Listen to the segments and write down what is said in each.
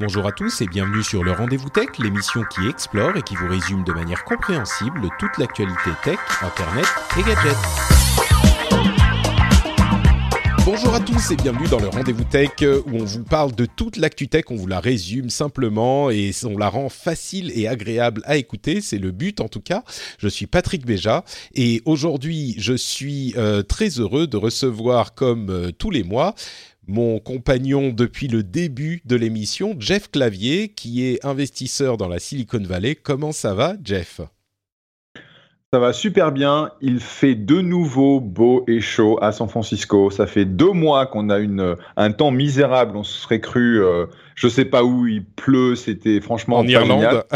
Bonjour à tous et bienvenue sur le Rendez-vous Tech, l'émission qui explore et qui vous résume de manière compréhensible toute l'actualité tech, internet et gadgets. Bonjour à tous et bienvenue dans le Rendez-vous Tech euh, où on vous parle de toute l'actu tech, on vous la résume simplement et on la rend facile et agréable à écouter, c'est le but en tout cas. Je suis Patrick Béja et aujourd'hui je suis euh, très heureux de recevoir comme euh, tous les mois mon compagnon depuis le début de l'émission, Jeff Clavier, qui est investisseur dans la Silicon Valley. Comment ça va, Jeff? Ça va super bien. Il fait de nouveau beau et chaud à San Francisco. Ça fait deux mois qu'on a une, un temps misérable. On se serait cru, euh, je sais pas où, il pleut. C'était franchement en Irlande.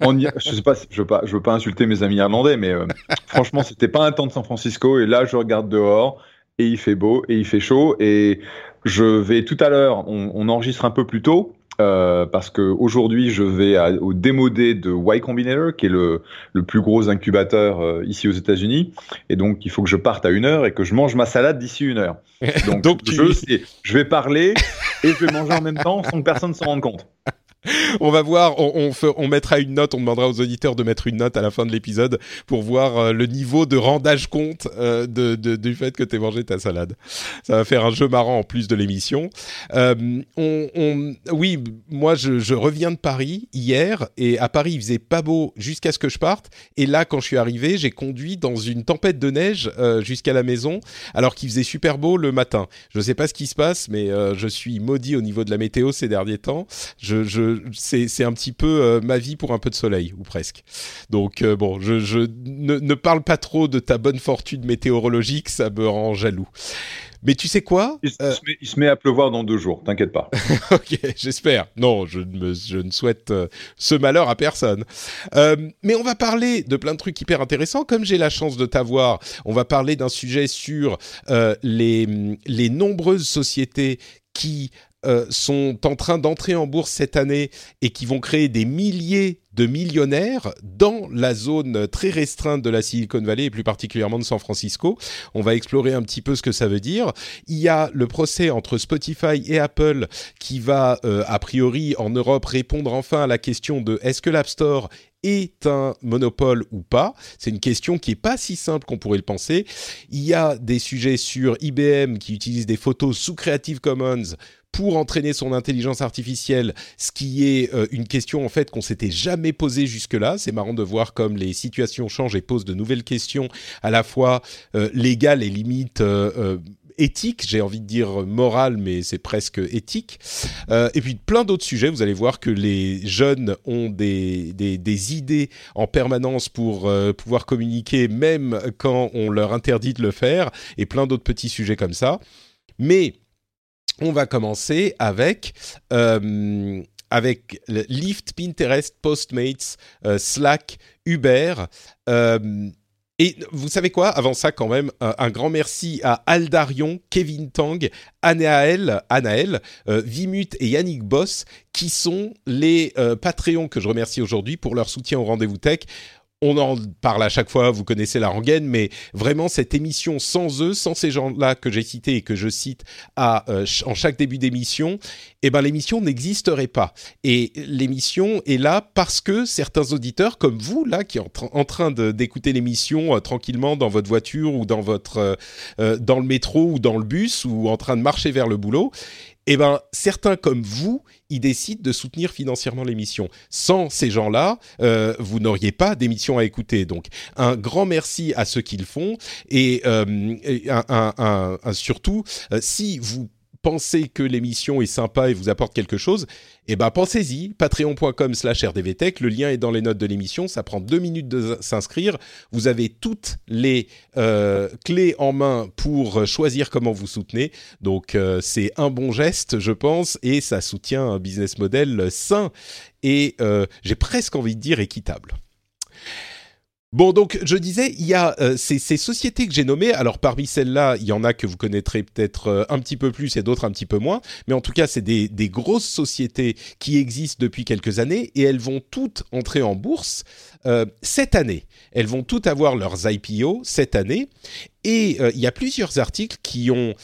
En, je sais pas, je veux pas, je veux pas insulter mes amis irlandais, mais euh, franchement, c'était pas un temps de San Francisco. Et là, je regarde dehors et il fait beau et il fait chaud. Et je vais tout à l'heure, on, on enregistre un peu plus tôt. Euh, parce que aujourd'hui je vais à, au démodé de Y Combinator, qui est le, le plus gros incubateur euh, ici aux États-Unis, et donc il faut que je parte à une heure et que je mange ma salade d'ici une heure. Donc, je, je vais parler et je vais manger en même temps sans que personne s'en rende compte. On va voir, on, mettra une note, on demandera aux auditeurs de mettre une note à la fin de l'épisode pour voir euh, le niveau de rendage compte euh, du fait que tu aies mangé ta salade. Ça va faire un jeu marrant en plus de l'émission. Euh, oui, moi je, reviens de Paris hier et à Paris il faisait pas beau jusqu'à ce que je parte. Et là, quand je suis arrivé, j'ai conduit dans une tempête de neige jusqu'à la maison alors qu'il faisait super beau le matin. Je sais pas ce qui se passe, mais je suis maudit au niveau de la météo ces derniers temps. C'est, un petit peu euh, ma vie pour un peu de soleil, ou presque. Donc euh, bon, je, je ne, ne parle pas trop de ta bonne fortune météorologique, ça me rend jaloux. Mais tu sais quoi Il, se- Euh, met, il se met à pleuvoir dans deux jours, t'inquiète pas. Ok, j'espère. Non, je ne, me- je ne souhaite ce malheur à personne. Mais on va parler de plein de trucs hyper intéressants. Comme j'ai la chance de t'avoir, on va parler d'un sujet sur les, les nombreuses sociétés qui euh, sont en train d'entrer en bourse cette année et qui vont créer des milliers de millionnaires dans la zone très restreinte de la Silicon Valley et plus particulièrement de San Francisco. On va explorer un petit peu ce que ça veut dire. Il y a le procès entre Spotify et Apple qui va, euh, a priori, en Europe, répondre enfin à la question de est-ce que l'App Store est un monopole ou pas C'est une question qui est pas si simple qu'on pourrait le penser. Il y a des sujets sur IBM qui utilise des photos sous Creative Commons pour entraîner son intelligence artificielle, ce qui est euh, une question en fait qu'on s'était jamais posée jusque-là. C'est marrant de voir comme les situations changent et posent de nouvelles questions à la fois euh, légales et limites euh, éthiques, j'ai envie de dire morales, mais c'est presque éthique. Et puis plein d'autres sujets. Vous allez voir que les jeunes ont des, des, idées en permanence pour pouvoir communiquer, même quand on leur interdit de le faire, et plein d'autres petits sujets comme ça. Mais on va commencer avec euh, Lyft, Pinterest, Postmates, euh, Slack, Uber. euh, et vous savez quoi? Avant ça, quand même, un, grand merci à Aldarion, Kevin Tang, Anaël, Vimut et Yannick Boss, qui sont les Patreons que je remercie aujourd'hui pour leur soutien au Rendez-vous Tech. On en parle à chaque fois, vous connaissez la rengaine, mais vraiment cette émission sans eux, sans ces gens-là que j'ai cités et que je cite à, euh, en chaque début d'émission, eh ben l'émission n'existerait pas. Et l'émission est là parce que certains auditeurs, comme vous là, qui êtes en, tra- en train d'écouter l'émission euh, tranquillement dans votre voiture ou dans votre euh, dans le métro ou dans le bus ou en train de marcher vers le boulot, eh ben certains comme vous, ils décident de soutenir financièrement l'émission. Sans ces gens-là, euh, vous n'auriez pas d'émission à écouter. Donc un grand merci à ceux qui le font et, euh, un- surtout, euh, si vous pensez que l'émission est sympa et vous apporte quelque chose, eh ben pensez-y, patreon.com slash rdvtech, le lien est dans les notes de l'émission, ça prend deux minutes de s'inscrire, vous avez toutes les euh, clés en main pour choisir comment vous soutenez, donc euh, c'est un bon geste je pense, et ça soutient un business model sain et euh, j'ai presque envie de dire équitable. Bon, donc je disais, il y a euh, ces, sociétés que j'ai nommées. Alors parmi celles-là, il y en a que vous connaîtrez peut-être euh, un petit peu plus et d'autres un petit peu moins. Mais en tout cas, c'est des, grosses sociétés qui existent depuis quelques années et elles vont toutes entrer en bourse euh, cette année. Elles vont toutes avoir leurs IPO cette année. Et il y a plusieurs articles qui ont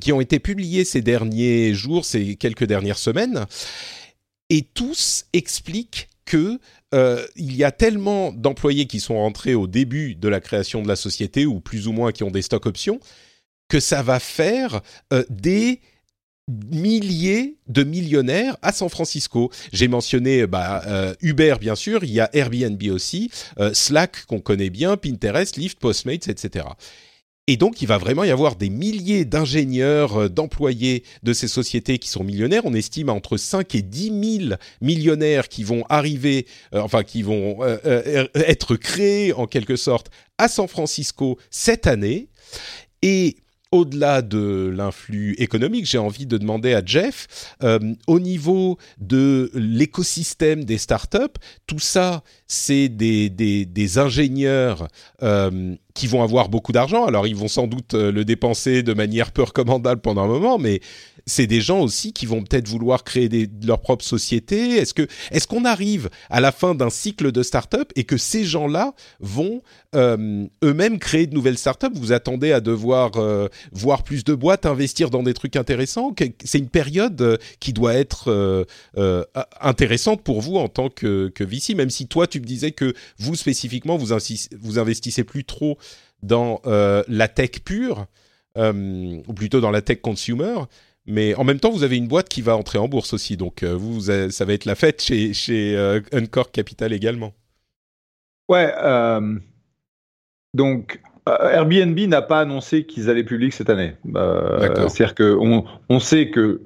qui ont été publiés ces derniers jours, ces quelques dernières semaines, et tous expliquent que euh, il y a tellement d'employés qui sont rentrés au début de la création de la société ou plus ou moins qui ont des stocks options que ça va faire euh, des milliers de millionnaires à San Francisco. J'ai mentionné bah, euh, Uber bien sûr, il y a Airbnb aussi, Slack qu'on connaît bien, Pinterest, Lyft, Postmates, etc. Et donc, il va vraiment y avoir des milliers d'ingénieurs, euh, d'employés de ces sociétés qui sont millionnaires. On estime entre 5 et 10 000 millionnaires qui vont arriver, euh, enfin, qui vont euh, être créés en quelque sorte à San Francisco cette année. Et au-delà de l'influx économique, j'ai envie de demander à Jeff, euh, au niveau de l'écosystème des startups, tout ça, c'est des, ingénieurs euh, qui vont avoir beaucoup d'argent. Alors, ils vont sans doute euh, le dépenser de manière peu recommandable pendant un moment, mais c'est des gens aussi qui vont peut-être vouloir créer leur propre société. Est-ce que est-ce qu'on arrive à la fin d'un cycle de start-up et que ces gens-là vont euh, eux-mêmes créer de nouvelles start-up? Vous attendez à devoir euh, voir plus de boîtes investir dans des trucs intéressants? C'est une période euh, qui doit être intéressante pour vous en tant que, que VC, même si toi tu me disais que vous spécifiquement vous, vous investissez plus trop dans la tech pure. ou plutôt dans la tech consumer, mais en même temps, vous avez une boîte qui va entrer en bourse aussi, donc euh, vous, ça va être la fête chez, chez euh, Encore Capital également. Ouais, euh, donc Airbnb n'a pas annoncé qu'ils allaient public cette année. C'est-à-dire qu'on on sait que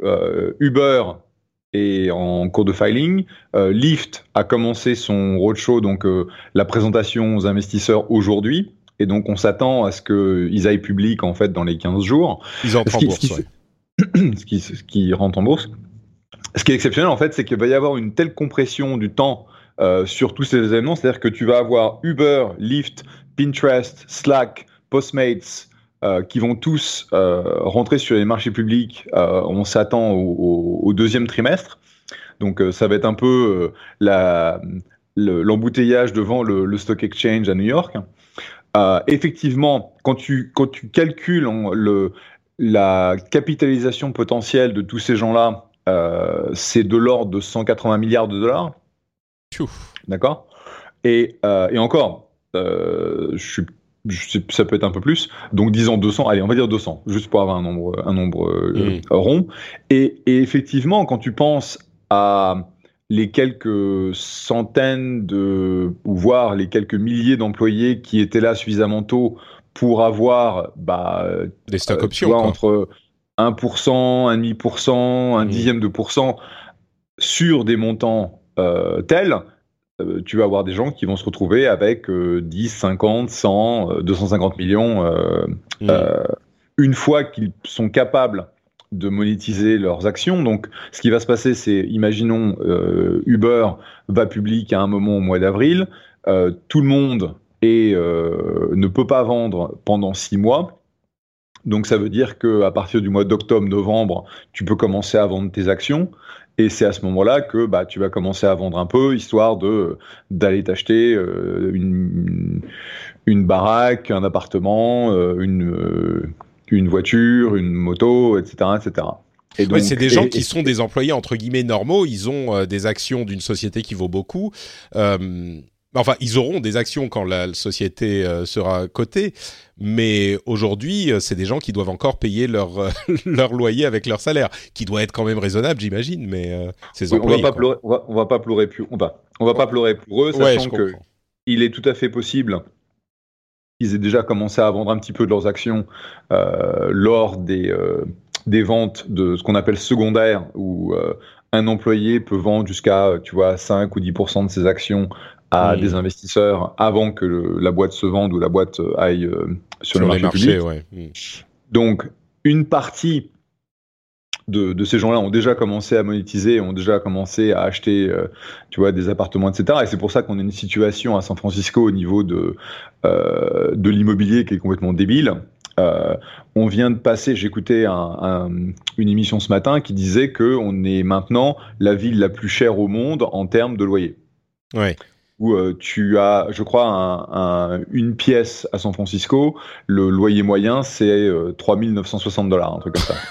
Uber est en cours de filing, Lyft a commencé son roadshow, donc la présentation aux investisseurs aujourd'hui, et donc on s'attend à ce qu'ils aillent public en fait dans les 15 jours. Ils entrent en bourse, ce, qui, rentre en bourse. Ce qui est exceptionnel, en fait, c'est qu'il va y avoir une telle compression du temps euh, sur tous ces événements. C'est-à-dire que tu vas avoir Uber, Lyft, Pinterest, Slack, Postmates, euh, qui vont tous euh, rentrer sur les marchés publics. on s'attend au, deuxième trimestre. Donc ça va être un peu l'embouteillage devant le, Stock Exchange à New York. effectivement, quand tu, quand tu calcules le, la capitalisation potentielle de tous ces gens-là, euh, c'est de l'ordre de 180 milliards de dollars. D'accord? Et, euh, et, encore, euh, je suis ça peut être un peu plus. Donc disons 200, allez, on va dire 200, juste pour avoir un nombre, un nombre mm. rond. Et, et, effectivement, quand tu penses à les quelques centaines de, ou voire les quelques milliers d'employés qui étaient là suffisamment tôt pour avoir bah, des stock options entre 1%, 1,5%, un mmh. dixième de pourcent sur des montants euh, tels, euh, tu vas avoir des gens qui vont se retrouver avec 10, 50, 100, 250 millions mmh. euh, une fois qu'ils sont capables de monétiser leurs actions. Donc, ce qui va se passer, c'est, imaginons, Uber va public à un moment au mois d'avril, tout le monde et euh, ne peut pas vendre pendant six mois. Donc ça veut dire que à partir du mois d'octobre-novembre, tu peux commencer à vendre tes actions. Et c'est à ce moment-là que bah, tu vas commencer à vendre un peu, histoire de d'aller t'acheter euh, une, une baraque, un appartement, euh, une, une voiture, une moto, etc., etc. Et donc, c'est des gens qui sont des employés entre guillemets normaux. Ils ont des actions d'une société qui vaut beaucoup. Enfin, ils auront des actions quand la société euh, sera cotée, mais aujourd'hui, euh, c'est des gens qui doivent encore payer leur euh, leur loyer avec leur salaire, qui doit être quand même raisonnable, j'imagine. Mais c'est on va pas pleurer, on va, pas pleurer plus, on va, on va pas pleurer pour eux, sachant que il est tout à fait possible qu'ils aient déjà commencé à vendre un petit peu de leurs actions lors des des ventes de ce qu'on appelle secondaire, où un employé peut vendre jusqu'à, tu vois, 5 ou 10% de ses actions à des investisseurs avant que la boîte se vende ou la boîte aille sur, le marché public. Hmm. Donc, une partie de, ces gens-là ont déjà commencé à monétiser, ont déjà commencé à acheter, euh, tu vois, des appartements, etc. Et c'est pour ça qu'on a une situation à San Francisco au niveau de euh, de l'immobilier qui est complètement débile. Euh, on vient de passer, j'écoutais une émission ce matin qui disait que on est maintenant la ville la plus chère au monde en termes de loyer. Ouais où tu as, je crois, une pièce à San Francisco, le loyer moyen, c'est 3960 dollars, un truc comme ça.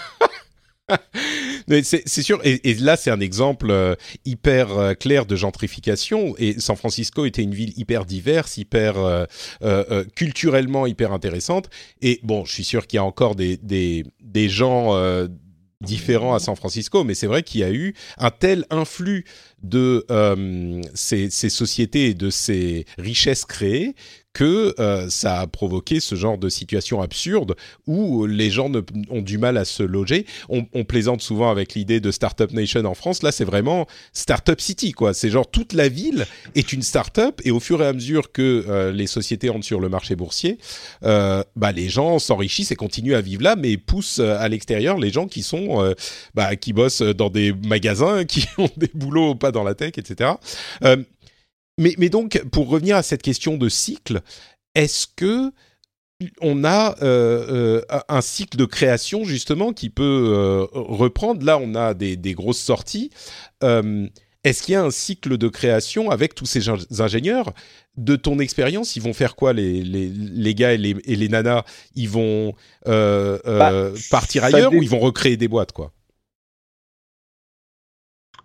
c'est sûr, et, là c'est un exemple euh, hyper euh, clair de gentrification. Et San Francisco était une ville hyper diverse, hyper euh, culturellement hyper intéressante. Et bon, je suis sûr qu'il y a encore des gens différents à San Francisco, mais c'est vrai qu'il y a eu un tel influx de ces, ces, sociétés et de ces richesses créées que euh, ça a provoqué ce genre de situation absurde où les gens ont du mal à se loger. On, plaisante souvent avec l'idée de Startup Nation en France. Là, c'est vraiment Startup City, quoi. C'est genre toute la ville est une startup et au fur et à mesure que euh, les sociétés entrent sur le marché boursier, euh, bah, les gens s'enrichissent et continuent à vivre là, mais poussent à l'extérieur les gens qui sont, bah, qui bossent dans des magasins, qui ont des boulots pas dans la tech, etc. Mais, donc, pour revenir à cette question de cycle, est-ce que on a euh, euh, un cycle de création justement qui peut euh, reprendre? Là, on a des, grosses sorties. est-ce qu'il y a un cycle de création avec tous ces ingénieurs? De ton expérience, ils vont faire quoi les, les, gars et les, et les, nanas? Ils vont bah, partir ailleurs ou ils vont recréer des boîtes quoi?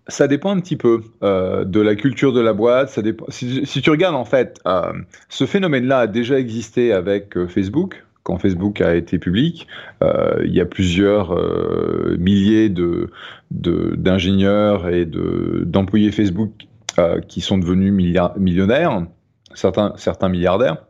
Ça dépend un petit peu euh, de la culture de la boîte. Ça dépend. Si, tu regardes en fait, euh, ce phénomène-là a déjà existé avec euh, Facebook. Quand Facebook a été public, il y a plusieurs milliers de d'ingénieurs et de d'employés Facebook qui sont devenus millionnaires, certains certains milliardaires.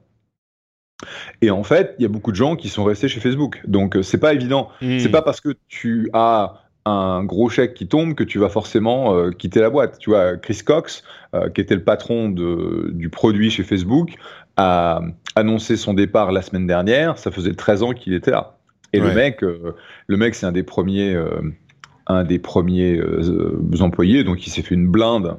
Et en fait, il y a beaucoup de gens qui sont restés chez Facebook. Donc, c'est pas évident. Hmm. C'est pas parce que tu as un gros chèque qui tombe que tu vas forcément euh, quitter la boîte. Tu vois, Chris Cox, euh, qui était le patron de, du produit chez Facebook, a annoncé son départ la semaine dernière. Ça faisait 13 ans qu'il était là. Et le mec, euh, le mec, c'est un des premiers, un des premiers employés, donc il s'est fait une blinde,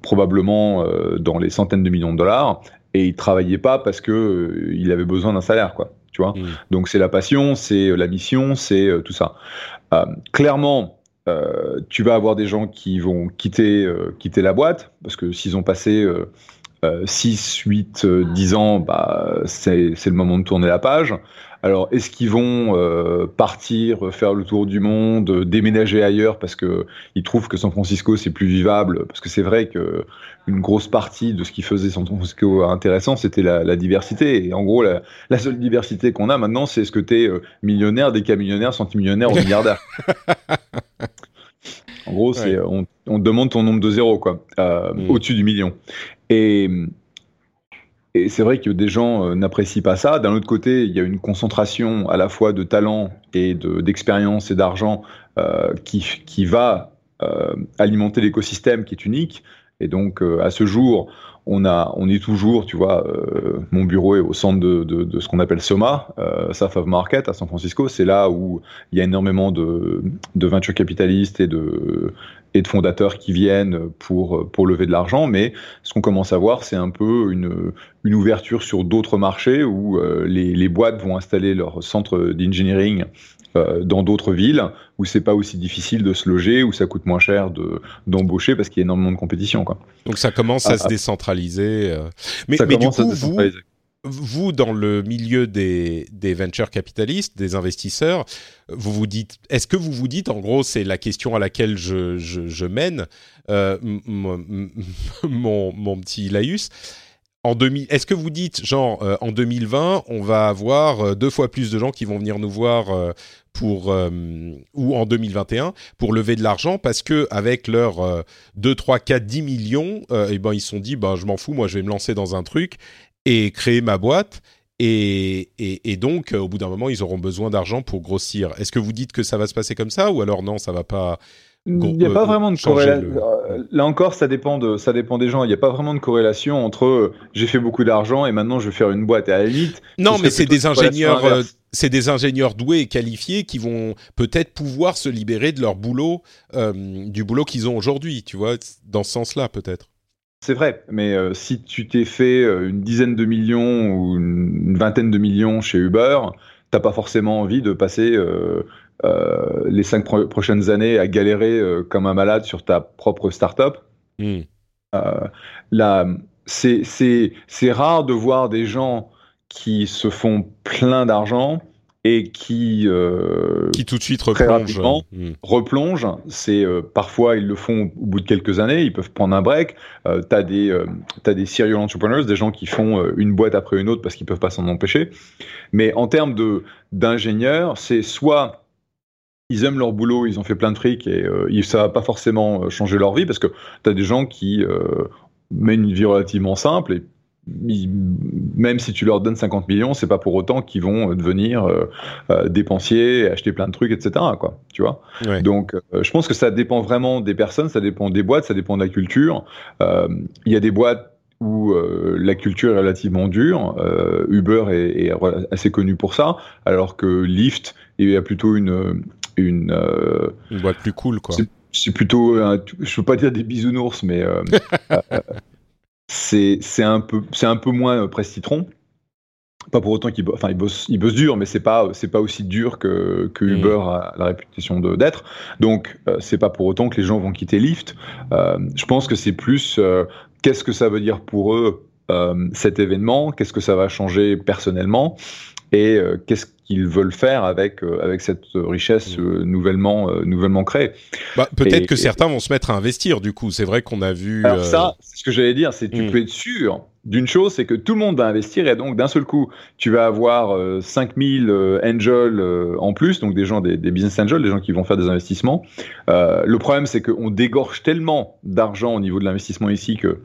probablement dans les centaines de millions de dollars, et il travaillait pas parce que il avait besoin d'un salaire, quoi. Tu vois? Mm. Donc c'est la passion, c'est la mission, c'est tout ça. Euh, clairement, euh, tu vas avoir des gens qui vont quitter, euh, quitter la boîte, parce que s'ils ont passé 6, 8, 10 ans, bah, c'est le moment de tourner la page. Alors, est-ce qu'ils vont euh, partir, faire le tour du monde, déménager ailleurs parce que ils trouvent que San Francisco c'est plus vivable? Parce que c'est vrai que une grosse partie de ce qui faisait San Francisco intéressant, c'était la, diversité. Et en gros, la, seule diversité qu'on a maintenant, c'est ce que tu es euh, millionnaire, décamillionnaire, centimillionnaire ou milliardaire. En gros, c'est on, on, demande ton nombre de zéros, quoi, euh, mm. au-dessus du million. Et et c'est vrai que des gens euh, n'apprécient pas ça. D'un autre côté, il y a une concentration à la fois de talent et d'expérience et d'argent euh, qui, va euh, alimenter l'écosystème qui est unique. Et donc, euh, à ce jour, on, a, on est toujours, tu vois, euh, mon bureau est au centre de, de, de ce qu'on appelle SOMA, euh, of Market à San Francisco. C'est là où il y a énormément de, de venture capitalistes et de, et de fondateurs qui viennent pour, pour lever de l'argent, mais ce qu'on commence à voir, c'est un peu une, une ouverture sur d'autres marchés où euh, les, les, boîtes vont installer leur centre d'engineering euh, dans d'autres villes où c'est pas aussi difficile de se loger, où ça coûte moins cher de d'embaucher parce qu'il y a énormément de compétition. Quoi. Donc ça commence à, ah, se ah. décentraliser. Euh. Mais, du coup, vous, vous, dans le milieu des, des venture capitalistes, des investisseurs, vous vous dites, est-ce que vous vous dites, en gros, c'est la question à laquelle je, je, je mène euh, mon, mon, petit laïus. En 2000, est-ce que vous dites, genre, euh, en 2020, on va avoir deux fois plus de gens qui vont venir nous voir euh, pour ou en 2021 pour lever de l'argent parce que avec leurs 2, 3, 4, 10 millions, et eh ben ils se sont dit, ben je m'en fous, moi je vais me lancer dans un truc et créer ma boîte et, et, donc, au bout d'un moment, ils auront besoin d'argent pour grossir. Est-ce que vous dites que ça va se passer comme ça ou alors non, ça va pas il n'y a pas vraiment de corrélation. Là encore, ça dépend, de, ça dépend des gens. Il n'y a pas vraiment de corrélation entre euh, j'ai fait beaucoup d'argent et maintenant je vais faire une boîte. À la limite. Non, mais c'est des ingénieurs. Euh, c'est des ingénieurs doués et qualifiés qui vont peut-être pouvoir se libérer de leur boulot, euh, du boulot qu'ils ont aujourd'hui, tu vois, dans ce sens-là peut-être. C'est vrai, mais si tu t'es fait une dizaine de millions ou une, vingtaine de millions chez Uber, t'as pas forcément envie de passer euh, les cinq prochaines années à galérer euh, comme un malade sur ta propre startup. Mm. Euh, c'est rare de voir des gens qui se font plein d'argent et qui qui tout de suite replongent. Hmm. replongent. C'est parfois ils le font au bout de quelques années, ils peuvent prendre un break. Euh, t'as des as des serial entrepreneurs, des gens qui font une boîte après une autre parce qu'ils peuvent pas s'en empêcher. Mais en termes de d'ingénieurs, c'est soit ils aiment leur boulot, ils ont fait plein de fric et euh, ça va pas forcément euh, changer leur vie parce que tu as des gens qui euh, mènent une vie relativement simple et même si tu leur donnes 50 millions, c'est pas pour autant qu'ils vont devenir dépensiers, acheter plein de trucs, etc. Quoi, tu vois. Donc, je pense que ça dépend vraiment des personnes, ça dépend des boîtes, ça dépend de la culture. Il y a des boîtes où la culture est relativement dure. Uber est, est, assez connu pour ça, alors que Lyft il y a plutôt une, une, euh, une boîte plus cool, quoi. C'est plutôt, je veux pas dire des bisounours, mais euh, euh, c'est un peu, c'est un peu moins presse citron. Pas pour autant qu'il enfin, il bosse, il bosse dur, mais c'est pas, c'est pas aussi dur que, que mm. Uber a la réputation d'être. Donc, c'est pas pour autant que les gens vont quitter Lyft. je pense que c'est plus, qu'est-ce que ça veut dire pour eux cet événement? Qu'est-ce que ça va changer personnellement? Et qu'est-ce qu'ils veulent faire avec euh, avec cette richesse mm. euh, nouvellement euh, nouvellement créée. Bah, peut-être que certains vont se mettre à investir du coup. C'est vrai qu'on a vu. Alors ça, ce que j'allais dire, c'est tu mm. peux être sûr d'une chose, c'est que tout le monde va investir et donc d'un seul coup, tu vas avoir 5000 angels en plus, donc des gens, des, des, business angels, des gens qui vont faire des investissements. le problème, c'est qu'on dégorge tellement d'argent au niveau de l'investissement ici que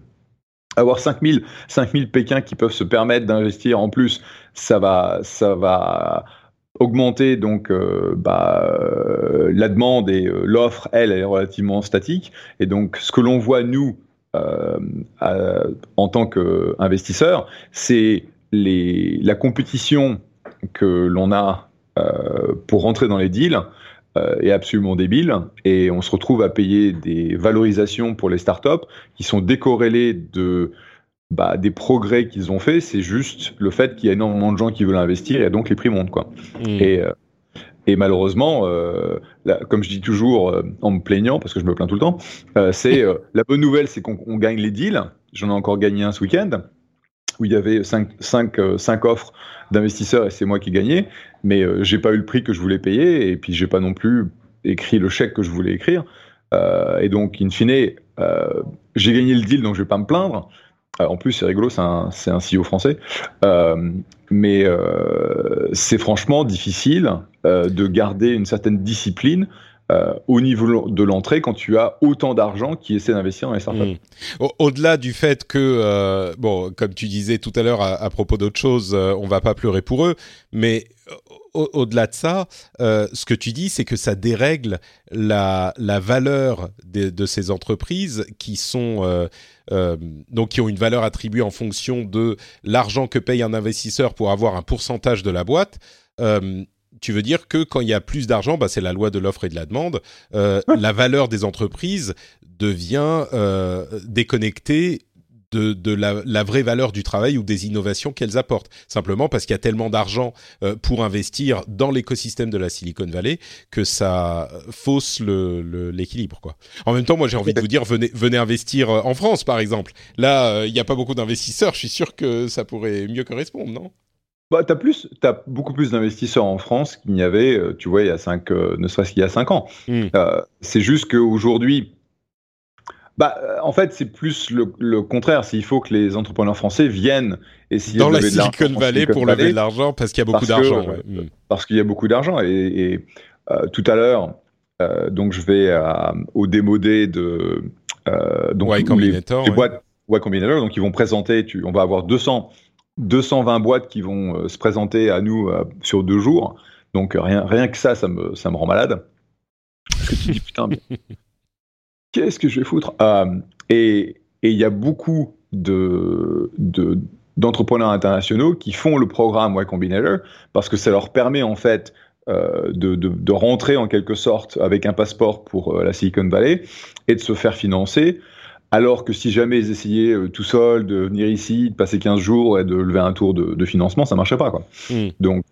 avoir 5000 5000 Pékins qui peuvent se permettre d'investir en plus, ça va ça va augmenter donc euh, bah, euh, la demande et euh, l'offre elle, est relativement statique. Et donc ce que l'on voit nous en tant qu'investisseurs c'est la compétition que l'on a pour rentrer dans les deals est absolument débile et on se retrouve à payer des valorisations pour les startups qui sont décorrélées de bah, des progrès qu'ils ont fait. C'est juste le fait qu'il y a énormément de gens qui veulent investir et donc les prix montent quoi. Mmh. Et euh, et malheureusement, euh, comme je dis toujours euh, en me plaignant, parce que je me plains tout le temps, euh, c'est la bonne nouvelle, c'est qu'on gagne les deals. J'en ai encore gagné un ce week-end où il y avait 5 cinq, cinq, offres d'investisseurs et c'est moi qui gagnais, mais euh, j'ai pas eu le prix que je voulais payer et puis j'ai pas non plus écrit le chèque que je voulais écrire. Euh, et donc, in fine, euh, j'ai gagné le deal, donc je vais pas me plaindre. en plus, c'est rigolo, c'est un, un CEO français. mais c'est franchement difficile de garder une certaine discipline euh, au niveau de l'entrée quand tu as autant d'argent qui essaie d'investir dans les startups. Hmm. Au-delà du fait que, euh, bon, comme tu disais tout à l'heure à, propos d'autres choses, euh, on va pas pleurer pour eux, mais au-delà de ça, ce que tu dis, c'est que ça dérègle la, la valeur de, de, ces entreprises qui sont donc qui ont une valeur attribuée en fonction de l'argent que paye un investisseur pour avoir un pourcentage de la boîte tu veux dire que quand il y a plus d'argent, bah, c'est la loi de l'offre et de la demande, euh, la valeur des entreprises devient euh, déconnectée de, la, vraie valeur du travail ou des innovations qu'elles apportent. Simplement parce qu'il y a tellement d'argent euh, pour investir dans l'écosystème de la Silicon Valley que ça fausse l'équilibre. En même temps, moi j'ai envie de vous dire, venez investir en France par exemple. Là, il n'y a pas beaucoup d'investisseurs, je suis sûr que ça pourrait mieux correspondre, non? Bah, tu as, as beaucoup plus d'investisseurs en France qu'il n'y avait, euh, tu vois, il y a cinq, euh, ne serait-ce qu'il y a 5 ans. Hmm. Euh, c'est juste qu'aujourd'hui, bah, en fait, c'est plus le, contraire. Il faut que les entrepreneurs français viennent essayer Dans de la Silicon Valley pour lever de l'argent parce qu'il y a beaucoup d'argent. Hmm. Parce qu'il y a beaucoup d'argent. Et, tout à l'heure, donc je vais au démodé de donc y Combinator, les, boîtes Combinator. Donc ils vont présenter, tu, on va avoir 200 220 boîtes qui vont se présenter à nous sur deux jours. Donc rien, rien que ça, ça me, ça me rend malade. Parce que tu dis putain, qu'est-ce que je vais foutre? Et il y a beaucoup de, d'entrepreneurs internationaux qui font le programme Y Combinator parce que ça leur permet en fait euh, de, de, rentrer en quelque sorte avec un passeport pour euh, la Silicon Valley et de se faire financer. Alors que si jamais ils essayaient euh, tout seuls de venir ici, de passer 15 jours et de lever un tour de, de financement, ça marcherait pas. Quoi. Hmm. Donc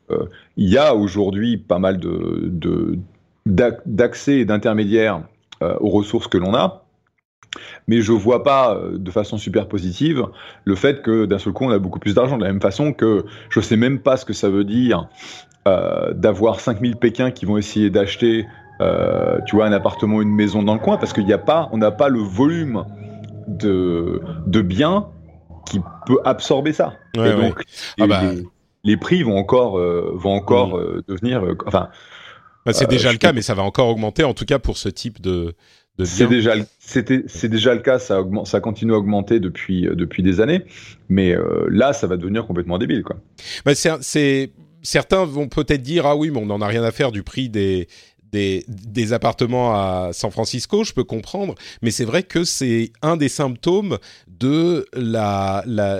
il y a aujourd'hui pas mal de, d'accès et d'intermédiaires aux ressources que l'on a. Mais je vois pas de façon super positive le fait que d'un seul coup on a beaucoup plus d'argent. De la même façon que je sais même pas ce que ça veut dire euh, d'avoir 5000 Pékins qui vont essayer d'acheter, euh, tu vois, un appartement, une maison dans le coin, parce qu'il n'y a pas, on n'a pas le volume de, de biens qui peut absorber ça. et donc, ah bah. les, prix vont encore, euh, vont encore mm. devenir, enfin. Bah, c'est déjà le cas, mais ça va encore augmenter, en tout cas pour ce type de. de c'est déjà, c'est déjà le cas. Ça augmente, ça continue à augmenter depuis depuis des années, mais là, ça va devenir complètement débile, quoi. Bah, c'est certains vont peut-être dire ah oui, mais on n'en a rien à faire du prix des des, appartements à San Francisco, je peux comprendre, mais c'est vrai que c'est un des symptômes de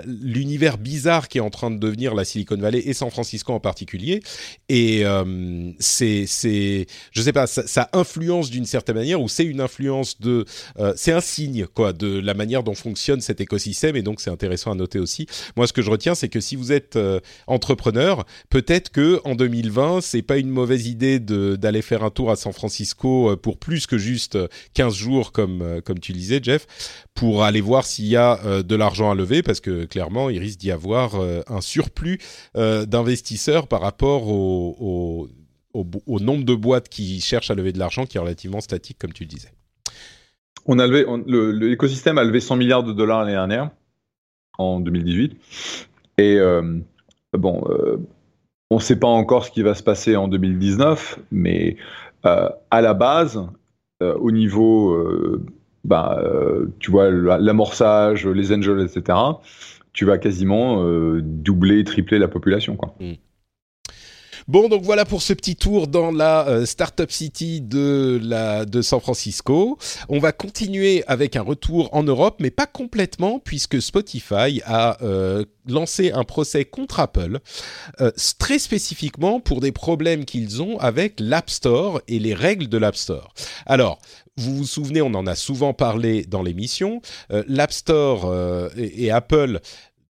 l'univers bizarre qui est en train de devenir la Silicon Valley et San Francisco en particulier. Et euh, c'est, c'est, je sais pas, ça, influence d'une certaine manière ou c'est une influence de, euh, c'est un signe quoi de la manière dont fonctionne cet écosystème et donc c'est intéressant à noter aussi. Moi, ce que je retiens, c'est que si vous êtes euh, entrepreneur, peut-être que en 2020, c'est pas une mauvaise idée d'aller faire un tour à San Francisco euh, pour plus que juste 15 jours, comme, euh, comme tu disais, Jeff, pour aller voir s'il y a euh, de l'argent à lever, parce que clairement, il risque d'y avoir un surplus d'investisseurs par rapport au, au, nombre de boîtes qui cherchent à lever de l'argent, qui est relativement statique, comme tu le disais. On a levé, l'écosystème a levé 100 milliards de dollars l'année dernière, en 2018. Et bon, on ne sait pas encore ce qui va se passer en 2019, mais euh, à la base, euh, au niveau, euh, bah, tu vois, l'amorçage, les angels, etc., tu vas quasiment doubler, tripler la population. Quoi. Mm. Bon, donc voilà pour ce petit tour dans la euh, Startup City de, San Francisco. On va continuer avec un retour en Europe, mais pas complètement, puisque Spotify a euh, lancé un procès contre Apple, euh, très spécifiquement pour des problèmes qu'ils ont avec l'App Store et les règles de l'App Store. Alors, vous vous souvenez, on en a souvent parlé dans l'émission, l'App Store et Apple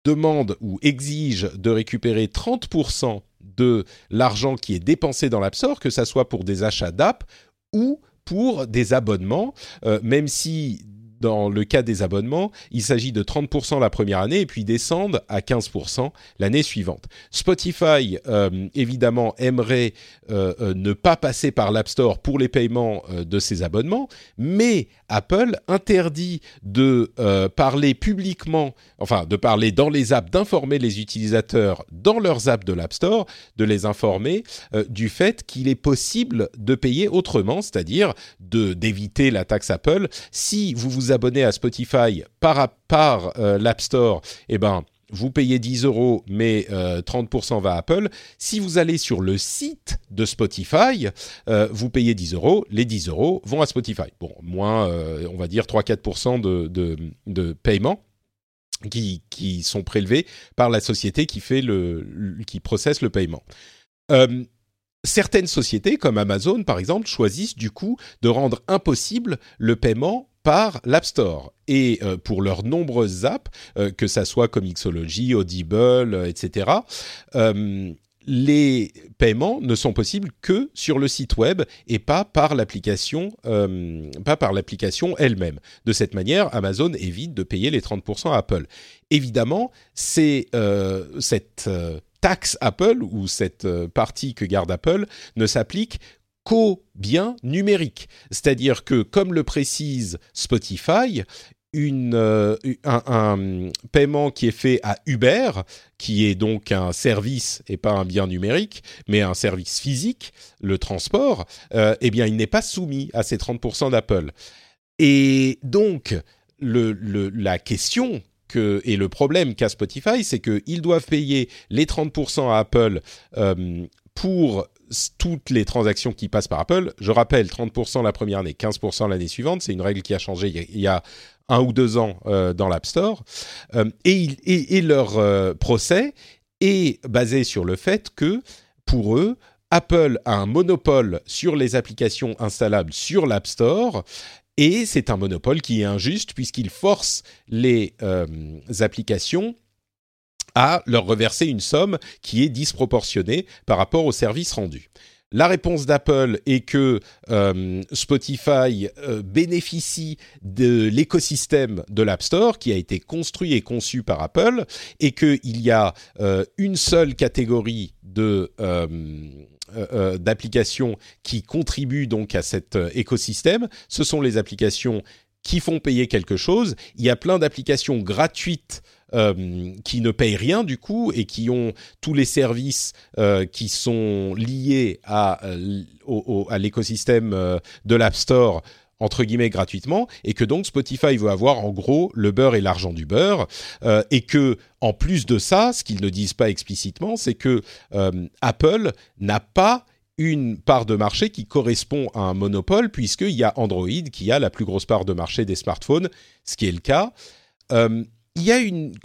demandent ou exigent de récupérer 30% de l'argent qui est dépensé dans l'App que ça soit pour des achats d'app ou pour des abonnements, euh, même si dans le cas des abonnements, il s'agit de 30% la première année et puis descendent à 15% l'année suivante. Spotify, euh, évidemment, aimerait euh, ne pas passer par l'App Store pour les paiements de ses abonnements, mais Apple interdit de parler publiquement, enfin de parler dans les apps, d'informer les utilisateurs dans leurs apps de l'App Store, de les informer du fait qu'il est possible de payer autrement, c'est-à-dire d'éviter la taxe Apple si vous vous abonnez à Spotify par, par euh, l'App Store, eh ben, vous payez 10 euros, mais 30% euh, va à Apple. Si vous allez sur le site de Spotify, euh, vous payez 10 euros, les 10 euros vont à Spotify. Bon, moins, on va dire 3-4% de, de, de, paiement. Qui, qui, sont prélevés par la société qui fait le, qui processe le paiement. Certaines sociétés, comme Amazon par exemple, choisissent du coup de rendre impossible le paiement par l'App Store. Et euh, pour leurs nombreuses apps, euh, que ça soit comme Xology, Audible, euh, etc., les paiements ne sont possibles que sur le site web et pas par l'application, pas par l'application elle-même. De cette manière, Amazon évite de payer les 30% à Apple. Évidemment, c'est cette taxe Apple ou cette partie que garde Apple ne s'applique qu'aux biens numériques. C'est-à-dire que, comme le précise Spotify, euh, un, paiement qui est fait à Uber, qui est donc un service et pas un bien numérique, mais un service physique, le transport, euh, eh bien, il n'est pas soumis à ces 30% d'Apple. Et donc, la question et le problème qu'a Spotify, c'est qu'ils doivent payer les 30% à Apple pour toutes les transactions qui passent par Apple. Je rappelle, 30% la première année, 15% l'année suivante. C'est une règle qui a changé il y a un ou deux ans euh, dans l'App Store. Euh, et, leur euh, procès est basé sur le fait que, pour eux, Apple a un monopole sur les applications installables sur l'App Store. Et c'est un monopole qui est injuste puisqu'il force les applications à leur reverser une somme qui est disproportionnée par rapport au service rendu. La réponse d'Apple est que euh, Spotify euh, bénéficie de l'écosystème de l'App Store qui a été construit et conçu par Apple et qu'il y a euh, une seule catégorie de d'applications qui contribuent donc à cet écosystème. Ce sont les applications qui font payer quelque chose. Il y a plein d'applications gratuites euh, qui ne payent rien du coup et qui ont tous les services euh, qui sont liés à, euh, à l'écosystème de l'App Store entre guillemets gratuitement et que donc Spotify veut avoir en gros le beurre et l'argent du beurre et que en plus de ça, ce qu'ils ne disent pas explicitement, c'est que Apple n'a pas une part de marché qui correspond à un monopole puisqu'il y a Android qui a la plus grosse part de marché des smartphones, ce qui est le cas il y a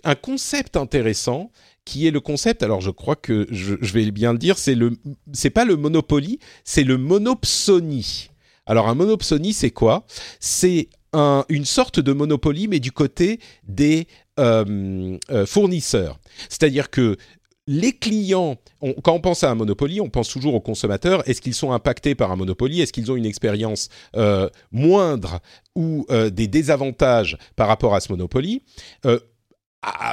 un concept intéressant qui est le concept. Alors, je crois que je, vais bien le dire. C'est le, c'est pas le Monopoly, c'est le monopsonie. Alors, un monopsonie, c'est quoi? C'est une sorte de Monopoly, mais du côté des euh, euh, fournisseurs. C'est-à-dire que les clients, quand on pense à un Monopoly, on pense toujours aux consommateurs. Est-ce qu'ils sont impactés par un Monopoly? Est-ce qu'ils ont une expérience euh, moindre ou des désavantages par rapport à ce Monopoly?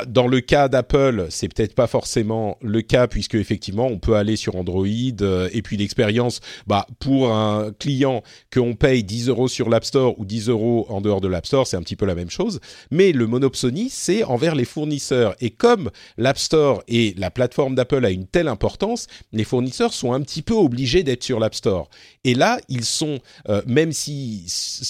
Dans le cas d'Apple, c'est peut-être pas forcément le cas puisque effectivement on peut aller sur Android euh, et puis l'expérience, bah pour un client qu'on paye 10 euros sur l'App Store ou 10 euros en dehors de l'App Store, c'est un petit peu la même chose. Mais le monopsonie, c'est envers les fournisseurs et comme l'App Store et la plateforme d'Apple a une telle importance, les fournisseurs sont un petit peu obligés d'être sur l'App Store. Et là, ils sont, euh, même si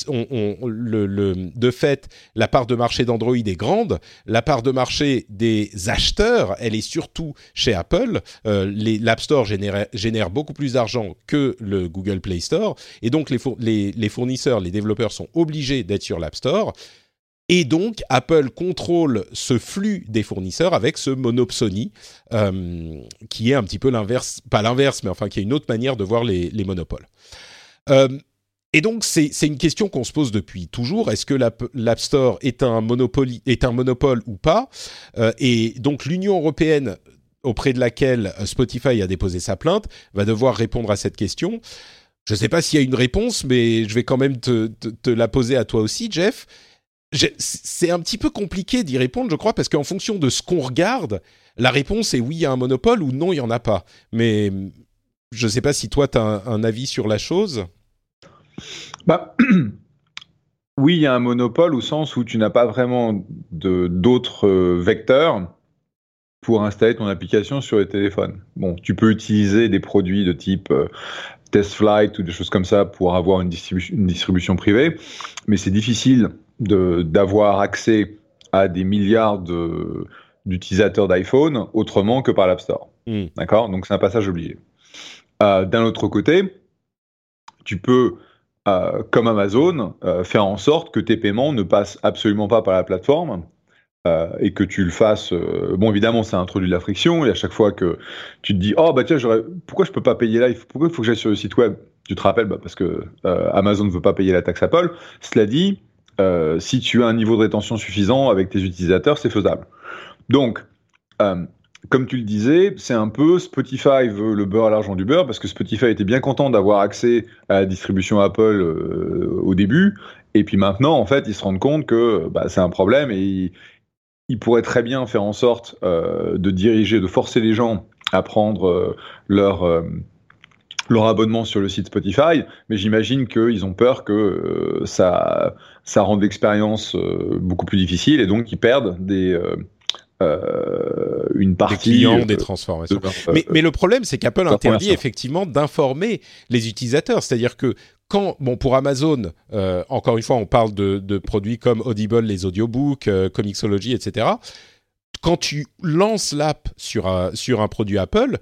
de fait la part de marché d'Android est grande, la part de marché des acheteurs, elle est surtout chez Apple. Euh, L'App Store génère, beaucoup plus d'argent que le Google Play Store. Et donc, les, fournisseurs, les développeurs sont obligés d'être sur l'App Store. Et donc, Apple contrôle ce flux des fournisseurs avec ce monopsonie, euh, qui est un petit peu l'inverse, pas l'inverse, mais enfin qui est une autre manière de voir les, les monopoles. Euh, et donc, c'est une question qu'on se pose depuis toujours. Est-ce que l'App Store est un, est un monopole ou pas? Euh, Et donc, l'Union européenne, auprès de laquelle euh, Spotify a déposé sa plainte, va devoir répondre à cette question. Je ne sais pas s'il y a une réponse, mais je vais quand même te, la poser à toi aussi, Jeff. C'est un petit peu compliqué d'y répondre, je crois, parce qu'en fonction de ce qu'on regarde, la réponse est oui, il y a un monopole ou non, il n'y en a pas. Mais je ne sais pas si toi, tu as un avis sur la chose. Bah, oui, il y a un monopole au sens où tu n'as pas vraiment d'autres euh, vecteurs pour installer ton application sur les téléphones. Bon, tu peux utiliser des produits de type euh, TestFlight ou des choses comme ça pour avoir une, distribution, privée, mais c'est difficile d'avoir accès à des milliards d'utilisateurs d'iPhone autrement que par l'App Store. Hmm. D'accord? Donc c'est un passage obligé. Euh, d'un autre côté, tu peux euh, comme Amazon, euh, faire en sorte que tes paiements ne passent absolument pas par la plateforme euh, et que tu le fasses. bon, évidemment, ça introduit de la friction et à chaque fois que tu te dis, oh bah tiens, pourquoi je peux pas payer là? Pourquoi il faut que j'aille sur le site web? Tu te rappelles bah, parce que Amazon ne veut pas payer la taxe Apple. Cela dit, si tu as un niveau de rétention suffisant avec tes utilisateurs, c'est faisable. Donc, comme tu le disais, c'est un peu Spotify veut le beurre à l'argent du beurre parce que Spotify était bien content d'avoir accès à la distribution Apple euh, au début. Et puis maintenant, en fait, ils se rendent compte que bah, c'est un problème et ils, pourraient très bien faire en sorte euh, de diriger, de forcer les gens à prendre euh, leur, abonnement sur le site Spotify. Mais j'imagine qu'ils ont peur que ça, ça rende l'expérience beaucoup plus difficile et donc ils perdent des une partie des clients, des transformations. mais, mais, le problème, c'est qu'Apple interdit effectivement d'informer les utilisateurs. C'est-à-dire que quand, bon, pour Amazon, euh, encore une fois, on parle de, de, produits comme Audible, les audiobooks, euh, Comixology, etc. Quand tu lances l'app sur un, sur un produit Apple,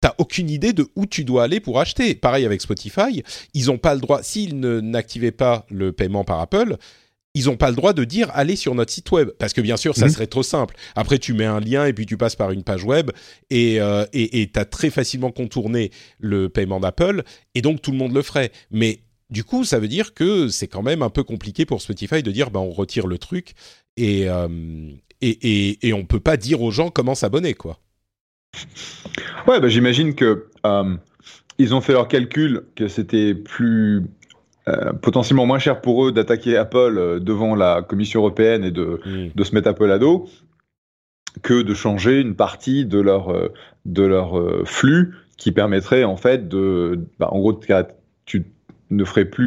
t'as aucune idée de où tu dois aller pour acheter. Pareil avec Spotify, ils n'ont pas le droit, s'ils n'activaient pas le paiement par Apple, ils n'ont pas le droit de dire allez sur notre site web parce que bien sûr ça mhm. serait trop simple. Après tu mets un lien et puis tu passes par une page web et euh, et tu as très facilement contourné le paiement d'Apple et donc tout le monde le ferait. Mais du coup ça veut dire que c'est quand même un peu compliqué pour Spotify de dire ben on retire le truc et euh, et, et, et on peut pas dire aux gens comment s'abonner quoi. Ouais bah j'imagine que euh, ils ont fait leur calcul que c'était plus euh, potentiellement moins cher pour eux d'attaquer Apple euh, devant la Commission européenne et de, mm. de se mettre Apple à dos que de changer une partie de leur, euh, de leur flux qui permettrait en fait de, bah, en gros, tu ne ferais plus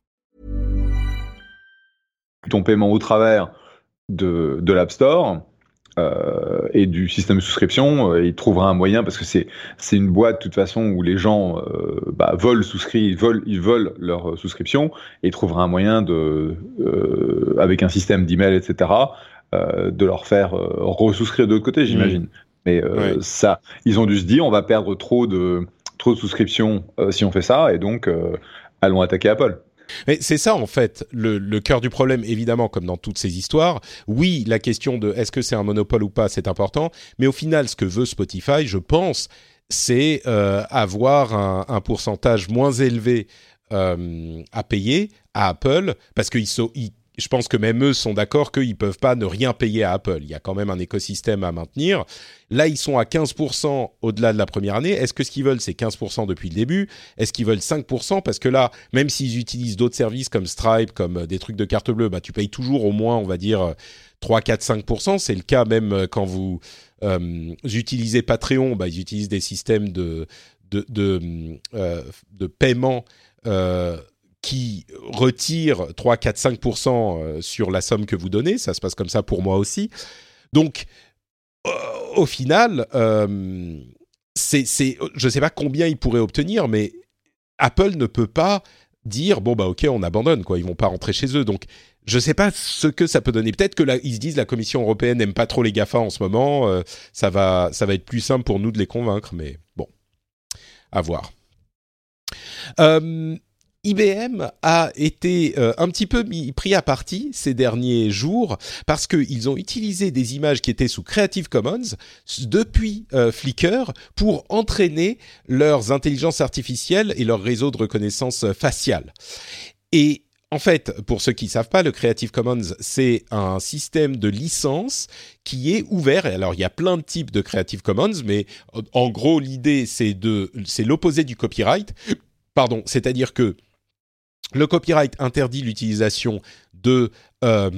Ton paiement au travers de, de l'App Store euh, et du système de souscription, euh, il trouvera un moyen parce que c'est c'est une boîte de toute façon où les gens euh, bah, veulent souscrire, ils veulent ils veulent leur souscription et il trouvera un moyen de euh, avec un système d'email etc euh, de leur faire resouscrire de l'autre côté, j'imagine. Mmh. Mais ça, ils ont dû se dire on va perdre trop de trop de souscriptions si on fait ça et donc allons attaquer Apple. Mais c'est ça en fait le, cœur du problème, évidemment, comme dans toutes ces histoires. Oui, la question de est-ce que c'est un monopole ou pas, c'est important. Mais au final, ce que veut Spotify, je pense, c'est euh, avoir un, pourcentage moins élevé euh, à payer à Apple, parce qu'ils ils je pense que même eux sont d'accord qu'ils peuvent pas ne rien payer à Apple. Il y a quand même un écosystème à maintenir. Là, ils sont à 15% au-delà de la première année. Est-ce que ce qu'ils veulent, c'est 15% depuis le début? Est-ce qu'ils veulent 5% Parce que là, même s'ils utilisent d'autres services comme Stripe, comme euh, des trucs de carte bleue, bah, tu payes toujours au moins, on va dire, 3, 4, 5%. C'est le cas même euh, quand vous euh, utilisez Patreon, bah, ils utilisent des systèmes de, de, de, paiement qui retire 3, 4, 5% sur la somme que vous donnez. Ça se passe comme ça pour moi aussi. Donc, euh, au final, euh, c'est, je ne sais pas combien ils pourraient obtenir, mais Apple ne peut pas dire bon bah ok on abandonne quoi ils vont pas rentrer chez eux donc je sais pas ce que ça peut donner peut-être que là ils se disent la commission européenne n'aime pas trop les Gafa en ce moment euh, ça va ça va être plus simple pour nous de les convaincre mais bon à voir euh, IBM a été euh, un petit peu mis, pris à partie ces derniers jours parce qu'ils ont utilisé des images qui étaient sous Creative Commons depuis euh, Flickr pour entraîner leurs intelligences artificielles et leur réseau de reconnaissance faciale. Et en fait, pour ceux qui ne savent pas, le Creative Commons, c'est un système de licence qui est ouvert. Et alors, il y a plein de types de Creative Commons, mais en gros, l'idée, c'est de, c'est l'opposé du copyright. Pardon, c'est-à-dire que le copyright interdit l'utilisation de, euh,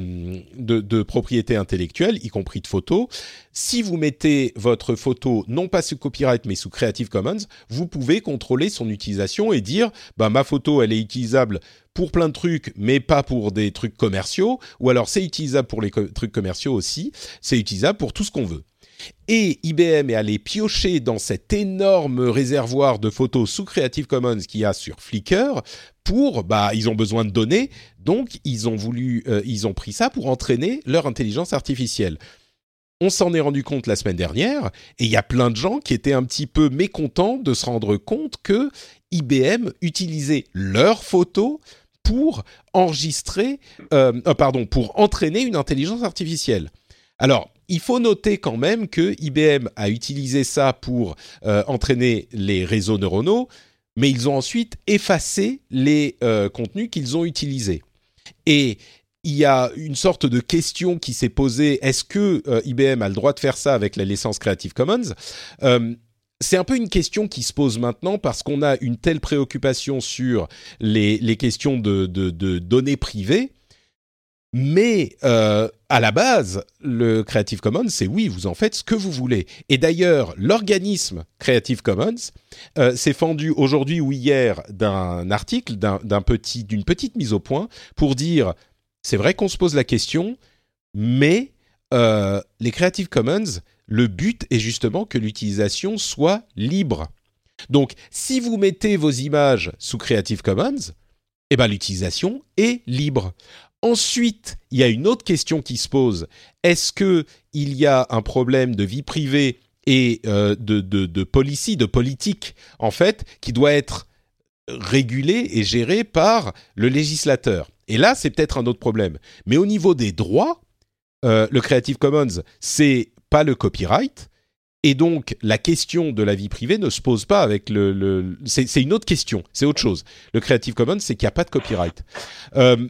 de, de, propriétés intellectuelles, y compris de photos. Si vous mettez votre photo non pas sous copyright mais sous Creative Commons, vous pouvez contrôler son utilisation et dire bah, ma photo elle est utilisable pour plein de trucs mais pas pour des trucs commerciaux ou alors c'est utilisable pour les trucs commerciaux aussi, c'est utilisable pour tout ce qu'on veut. Et IBM est allé piocher dans cet énorme réservoir de photos sous Creative Commons qu'il y a sur Flickr pour, bah, ils ont besoin de données, donc ils ont voulu, euh, ils ont pris ça pour entraîner leur intelligence artificielle. On s'en est rendu compte la semaine dernière, et il y a plein de gens qui étaient un petit peu mécontents de se rendre compte que IBM utilisait leurs photos pour enregistrer, euh, euh, pardon, pour entraîner une intelligence artificielle. Alors, il faut noter quand même que IBM a utilisé ça pour euh, entraîner les réseaux neuronaux, mais ils ont ensuite effacé les euh, contenus qu'ils ont utilisés. Et il y a une sorte de question qui s'est posée est-ce que euh, IBM a le droit de faire ça avec la licence Creative Commons? C'est un peu une question qui se pose maintenant parce qu'on a une telle préoccupation sur les, questions de, de, données privées mais à la base, le Creative Commons, c'est oui, vous en faites ce que vous voulez. Et d'ailleurs, l'organisme Creative Commons euh, s'est fendu aujourd'hui ou hier d'un article, d'une petite mise au point pour dire, c'est vrai qu'on se pose la question, mais euh, les Creative Commons, le but est justement que l'utilisation soit libre. Donc, si vous mettez vos images sous Creative Commons, eh ben, l'utilisation est libre. Ensuite, il y a une autre question qui se pose. Est-ce que il y a un problème de vie privée et euh, de, de, de politique, en fait, qui doit être régulé et géré par le législateur? Et là, c'est peut-être un autre problème. Mais au niveau des droits, euh, le Creative Commons, c'est pas le copyright. Et donc, la question de la vie privée ne se pose pas avec le... le c'est une autre question, c'est autre chose. Le Creative Commons, c'est qu'il n'y a pas de copyright. Euh,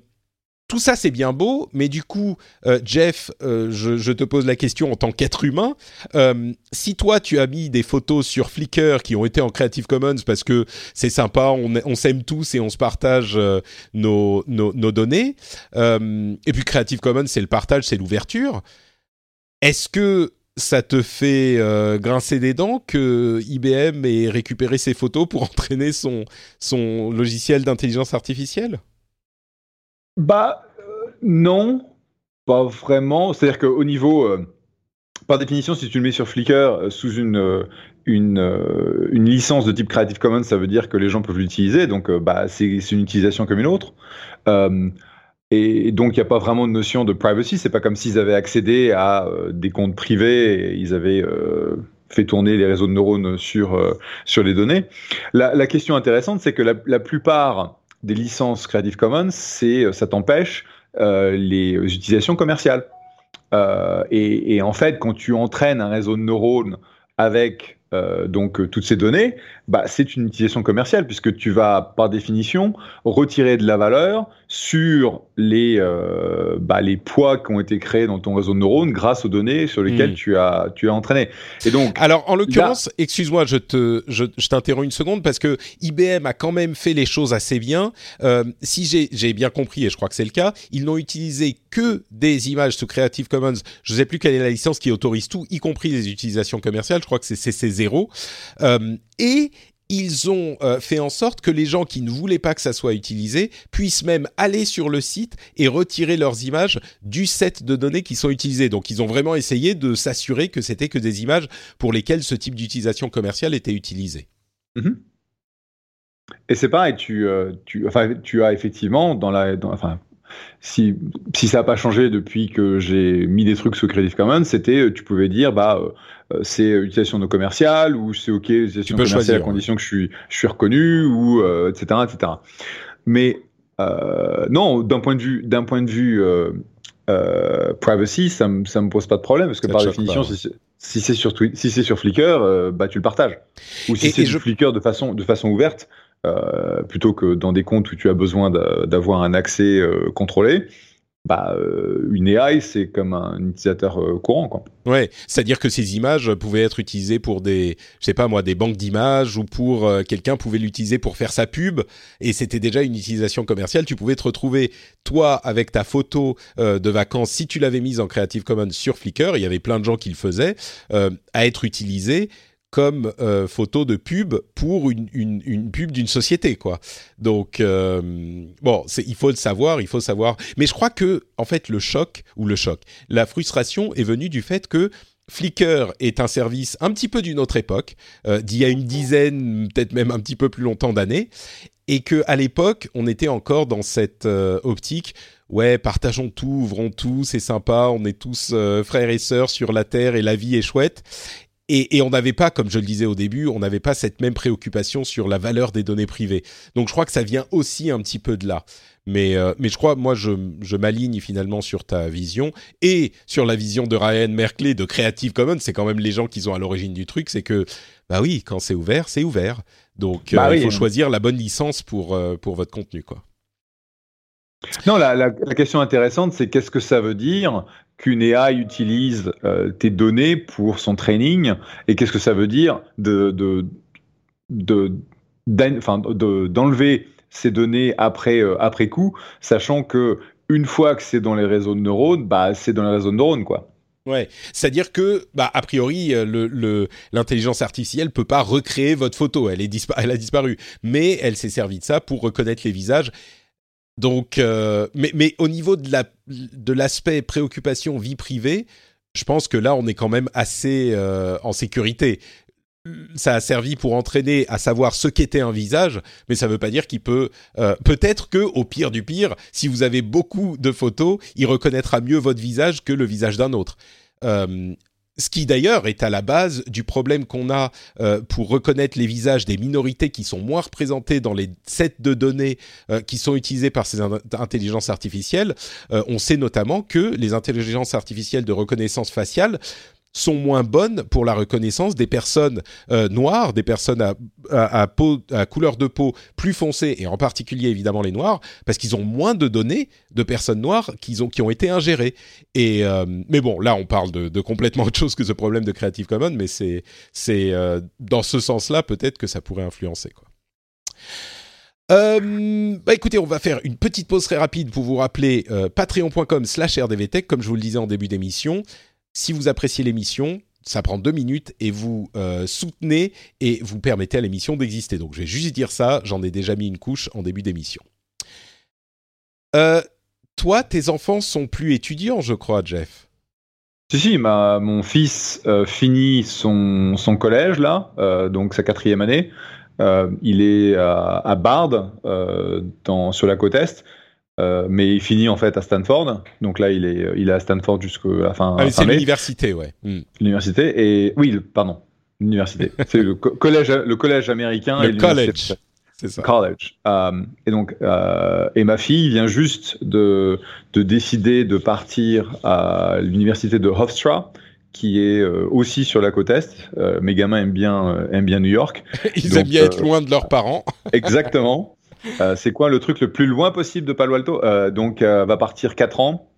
tout ça c'est bien beau, mais du coup, euh, Jeff, euh, je, te pose la question en tant qu'être humain. Euh, si toi tu as mis des photos sur Flickr qui ont été en Creative Commons parce que c'est sympa, on, s'aime tous et on se partage nos, données, et puis Creative Commons c'est le partage, c'est l'ouverture. Est-ce que ça te fait grincer des dents que IBM ait récupéré ces photos pour entraîner son logiciel d'intelligence artificielle? Bah, euh, non, pas vraiment. C'est-à-dire qu'au niveau, euh, par définition, si tu le mets sur Flickr euh, sous une, une, une, licence de type Creative Commons, ça veut dire que les gens peuvent l'utiliser. Donc, bah, c'est une utilisation comme une autre. et donc, il n'y a pas vraiment de notion de privacy. C'est pas comme s'ils avaient accédé à des comptes privés et ils avaient fait tourner les réseaux de neurones sur, sur les données. La, la question intéressante, c'est que la, la plupart des licences Creative Commons, c'est euh, ça t'empêche euh, les utilisations commerciales. Euh, et, et, en fait, quand tu entraînes un réseau de neurones avec euh, donc euh, toutes ces données, bah, c'est une utilisation commerciale puisque tu vas par définition retirer de la valeur sur les, euh, bah, les poids qui ont été créés dans ton réseau de neurones grâce aux données sur lesquelles hmm. tu, as, tu as entraîné. Et donc, Alors en l'occurrence, excuse-moi, je, te, je, je t'interromps une seconde parce que IBM a quand même fait les choses assez bien. si j'ai, j'ai bien compris, et je crois que c'est le cas, ils n'ont utilisé que des images sous Creative Commons. Je ne sais plus quelle est la licence qui autorise tout, y compris les utilisations commerciales. Je crois que c'est CC0 euh, et ils ont euh, fait en sorte que les gens qui ne voulaient pas que ça soit utilisé puissent même aller sur le site et retirer leurs images du set de données qui sont utilisées. Donc ils ont vraiment essayé de s'assurer que c'était que des images pour lesquelles ce type d'utilisation commerciale était utilisé. Mhm. Et c'est pareil, tu, euh, tu, as effectivement dans la, si, si ça n'a pas changé depuis que j'ai mis des trucs sous Creative Commons, c'était, tu pouvais dire, bah, euh, c'est utilisation non commerciale ou c'est ok utilisation commerciale à condition que je suis, je suis reconnu ou etc euh, etc. Mais euh, non, d'un point de vue d'un point de vue privacy, ça me ça me pose pas de problème parce que par définition, si, c'est sur si c'est sur Flickr, bah tu le partages. Ou si c'est sur Flickr de façon de façon ouverte, plutôt que dans des comptes où tu as besoin d'avoir un accès contrôlé, bah, euh, une AI, c'est comme un utilisateur euh, courant, quoi. Ouais, c'est-à-dire que ces images pouvaient être utilisées pour des, je sais pas moi, des banques d'images ou pour euh, quelqu'un pouvait l'utiliser pour faire sa pub et c'était déjà une utilisation commerciale. Tu pouvais te retrouver toi avec ta photo de vacances si tu l'avais mise en Creative Commons sur Flickr. Il y avait plein de gens qui le faisaient à être utilisée comme euh, photo de pub pour une, une, une pub d'une société, quoi. Donc euh, bon, il faut le savoir, il faut savoir. Mais je crois que en fait le choc ou le choc, la frustration est venue du fait que Flickr est un service un petit peu d'une autre époque, euh, d'il y a une dizaine, peut-être même un petit peu plus longtemps d'années, et que à l'époque on était encore dans cette euh, optique ouais partageons tout ouvrons tout c'est sympa on est tous frères et sœurs sur la terre et la vie est chouette et, on n'avait pas, comme je le disais au début, on n'avait pas cette même préoccupation sur la valeur des données privées. Donc je crois que ça vient aussi un petit peu de là. Mais, euh, mais je crois, moi, je, je m'aligne finalement sur ta vision et sur la vision de Ryan Merkley de Creative Commons. C'est quand même les gens qui sont à l'origine du truc. C'est que, bah oui, quand c'est ouvert, c'est ouvert. Donc bah euh, il faut choisir la bonne licence pour, euh, pour votre contenu, quoi. Non, la, la, la question intéressante, c'est qu'est-ce que ça veut dire qu'une AI utilise tes données pour son training et qu'est-ce que ça veut dire de, de, de d'enlever ces données après, après coup, sachant que une fois que c'est dans les réseaux de neurones, bah, c'est dans les réseaux de neurones, quoi. Ouais, c'est-à-dire que, bah, a priori, euh, l'intelligence artificielle peut pas recréer votre photo. Elle est elle a disparu, mais elle s'est servie de ça pour reconnaître les visages. Donc, euh, mais, au niveau de la de l'aspect préoccupation vie privée, je pense que là, on est quand même assez euh, en sécurité ça a servi pour entraîner à savoir ce qu'était un visage, mais ça ne veut pas dire qu'il peut. Euh, peut-être que, au pire du pire, si vous avez beaucoup de photos, il reconnaîtra mieux votre visage que le visage d'un autre. Euh, ce qui d'ailleurs est à la base du problème qu'on a euh, pour reconnaître les visages des minorités qui sont moins représentées dans les sets de données qui sont utilisés par ces intelligences artificielles. on sait notamment que les intelligences artificielles de reconnaissance faciale sont moins bonnes pour la reconnaissance des personnes euh, noires, des personnes à, à, peau, à couleur de peau plus foncée, et en particulier évidemment les noirs, parce qu'ils ont moins de données de personnes noires qui ont, qui ont été ingérées. Et, euh, mais bon, là on parle de, complètement autre chose que ce problème de Creative Commons, mais c'est euh, dans ce sens-là peut-être que ça pourrait influencer. Quoi. Bah écoutez, on va faire une petite pause très rapide pour vous rappeler patreon.com slash rdvtech, comme je vous le disais en début d'émission. Si vous appréciez l'émission, ça prend deux minutes et vous euh, soutenez et vous permettez à l'émission d'exister. Donc je vais juste dire ça, j'en ai déjà mis une couche en début d'émission. Euh, toi, tes enfants sont plus étudiants, je crois, Jeff. Si, si, mon fils euh, finit son, collège, là, donc sa quatrième année. il est à, Bard, sur la côte Est. Euh, mais il finit en fait à Stanford. Donc là, il est, il est à Stanford jusqu'à la fin. Ah, c'est l'université, ouais. Hmm. L'université et oui, pardon, l'université. c'est le collège, le collège américain. Le college. C'est ça. College. Euh, et donc, euh, et ma fille vient juste de, de décider de partir à l'université de Hofstra, qui est euh, aussi sur la côte est. Euh, mes gamins aiment bien, aiment bien New York. Ils aiment bien être loin de leurs parents. exactement. Euh, c'est quoi le truc le plus loin possible de Palo Alto? Euh, Donc, euh, va partir 4 ans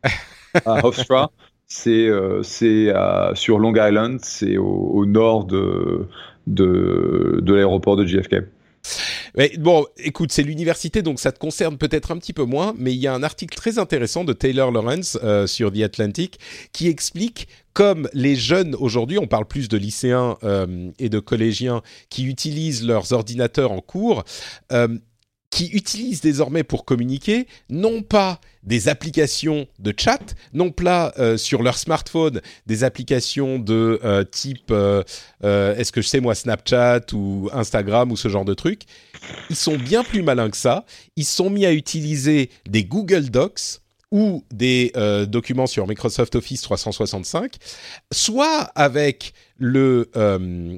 à Hofstra. c'est c'est sur Long Island, c'est au, nord de, de, de l'aéroport de JFK. Mais bon, écoute, c'est l'université, donc ça te concerne peut-être un petit peu moins, mais il y a un article très intéressant de Taylor Lawrence sur The Atlantic qui explique comme les jeunes aujourd'hui, on parle plus de lycéens et de collégiens qui utilisent leurs ordinateurs en cours, qui utilisent désormais pour communiquer non pas des applications de chat, non pas euh, sur leur smartphone des applications de euh, type euh, est-ce que je sais moi Snapchat ou Instagram ou ce genre de trucs. Ils sont bien plus malins que ça. Ils sont mis à utiliser des Google Docs ou des documents sur Microsoft Office 365, soit avec le, euh,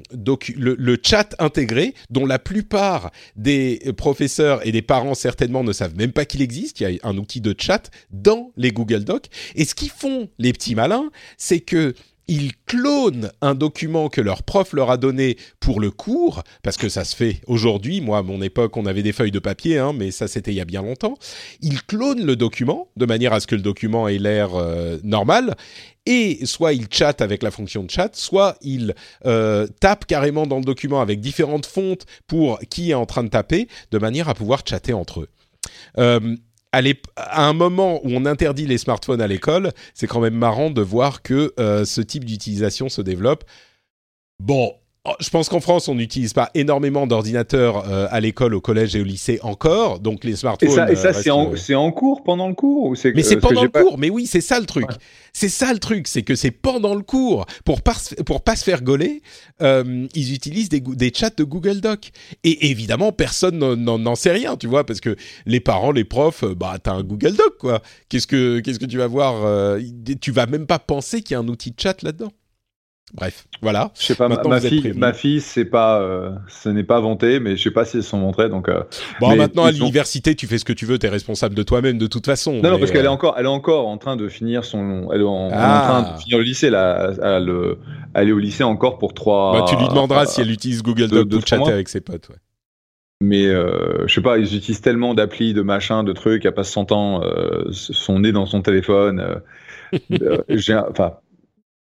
le, le, chat intégré, dont la plupart des professeurs et des parents certainement ne savent même pas qu'il existe. Il y a un outil de chat dans les Google Docs. Et ce qu'ils font, les petits malins, c'est que ils clonent un document que leur prof leur a donné pour le cours, parce que ça se fait aujourd'hui. Moi, à mon époque, on avait des feuilles de papier, hein, mais ça, c'était il y a bien longtemps. Ils clonent le document de manière à ce que le document ait l'air euh, normal. Et soit ils chattent avec la fonction de chat, soit ils euh, tapent carrément dans le document avec différentes fontes pour qui est en train de taper, de manière à pouvoir chatter entre eux. Euh, à, un moment où on interdit les smartphones à l'école, c'est quand même marrant de voir que euh, ce type d'utilisation se développe. Bon, je pense qu'en France, on n'utilise pas énormément d'ordinateurs euh, à l'école, au collège et au lycée encore, donc les smartphones. Et ça, ça euh, c'est en, cours, pendant le cours ou Mais c'est pendant le cours, mais oui, c'est ça le truc. C'est ça le truc, c'est que c'est pendant le cours. Pour pas, pour pas se faire gauler, euh, ils utilisent des, des chats de Google Doc. Et évidemment, personne n'en sait rien, tu vois, parce que les parents, les profs, bah, t'as un Google Doc, quoi. Qu'est-ce que, qu'est-ce que tu vas voir Tu vas même pas penser qu'il y a un outil de chat là-dedans. Bref, voilà. Je sais pas, ma, fille, ma fille, c'est pas, euh, ce n'est pas vanté, mais je sais pas si elles sont montrées, donc. Euh, bon, maintenant à l'université, tu fais ce que tu veux, tu es responsable de toi-même de toute façon. Non, non, parce qu'elle est euh, encore, elle est encore en train de finir son, elle est en, train de ah. finir le lycée là, elle, elle, est au lycée encore pour trois. Bah, tu lui demanderas si elle utilise Google Doc pour chatter avec ses potes. Ouais. mais je sais pas, ils utilisent tellement d'applis, de machins, de trucs, à pas 100 ans, euh, sont nés dans son téléphone. Enfin,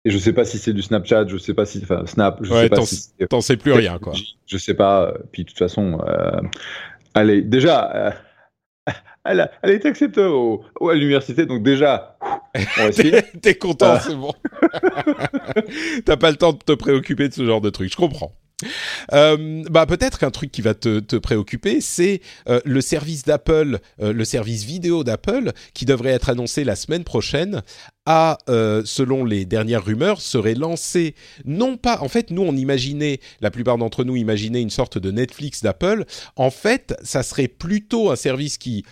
et je sais pas si c'est du Snapchat, je sais pas si, enfin, Snap, je sais pas si. T'en sais plus rien, quoi. Je sais pas. Puis de toute façon, euh, allez, déjà, elle a, elle été acceptée au, à l'université, donc déjà, T'es content, c'est bon. T'as pas le temps de te préoccuper de ce genre de truc, je comprends. Euh, bah peut-être qu'un truc qui va te, te préoccuper, c'est euh, le service d'Apple, euh, le service vidéo d'Apple, qui devrait être annoncé la semaine prochaine, a, euh, selon les dernières rumeurs, serait lancé non pas, en fait, nous on imaginait, la plupart d'entre nous imaginaient une sorte de Netflix d'Apple. En fait, ça serait plutôt un service qui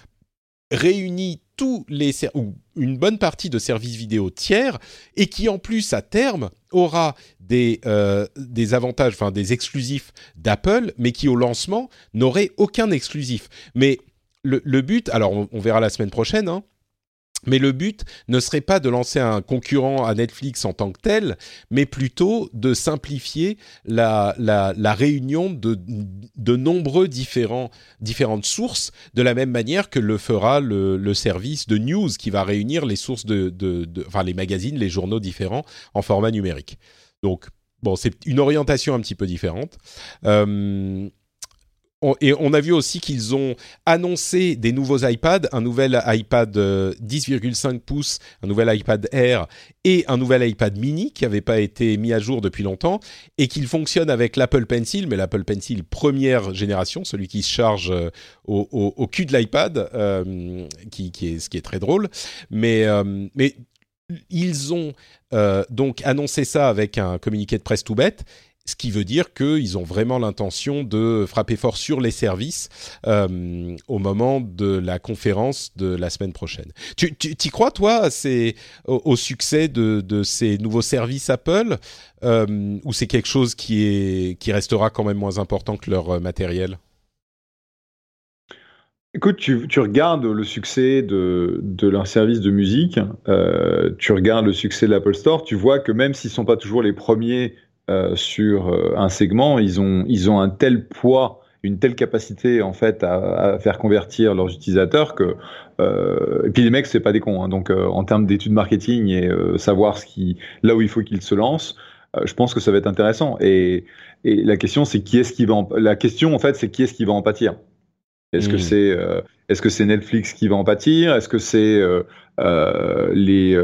réunit tous les ou une bonne partie de services vidéo tiers et qui en plus à terme aura des, euh, des avantages, enfin des exclusifs d'Apple, mais qui au lancement n'aurait aucun exclusif. Mais le, but, alors on, on, verra la semaine prochaine, hein, mais le but ne serait pas de lancer un concurrent à Netflix en tant que tel, mais plutôt de simplifier la, la, réunion de, de nombreux différents, différentes sources, de la même manière que le fera le, le service de news qui va réunir les sources de, de, de, enfin les magazines, les journaux différents en format numérique. Donc bon, c'est une orientation un petit peu différente. Euh, et on a vu aussi qu'ils ont annoncé des nouveaux iPads, un nouvel iPad 10,5 euh, pouces, un nouvel iPad Air et un nouvel iPad mini qui n'avait pas été mis à jour depuis longtemps et qu'ils fonctionnent avec l'Apple Pencil, mais l'Apple Pencil première génération, celui qui se charge euh, au, cul de l'iPad, euh, qui, est, ce qui est très drôle. Mais, ils ont donc annoncé ça avec un communiqué de presse tout bête ce qui veut dire qu'ils ont vraiment l'intention de frapper fort sur les services euh, au moment de la conférence de la semaine prochaine. Tu, tu crois, toi, c'est au, succès de, ces nouveaux services Apple euh, ou c'est quelque chose qui, est, qui restera quand même moins important que leur matériel? Écoute, tu, regardes le succès de, leur service de musique, euh, tu regardes le succès de l'Apple Store, tu vois que même s'ils ne sont pas toujours les premiers euh, sur euh, un segment, ils ont, ils ont un tel poids, une telle capacité en fait à, à faire convertir leurs utilisateurs que euh, et puis les mecs c'est pas des cons hein, donc euh, en termes d'études marketing et savoir ce qui là où il faut qu'ils se lancent je pense que ça va être intéressant. Et, et la question c'est qui est-ce qui va en, la question en fait c'est qui est-ce qui va en pâtir? Est-ce mmh. que c'est est-ce que c'est Netflix qui va en pâtir? Est-ce que c'est les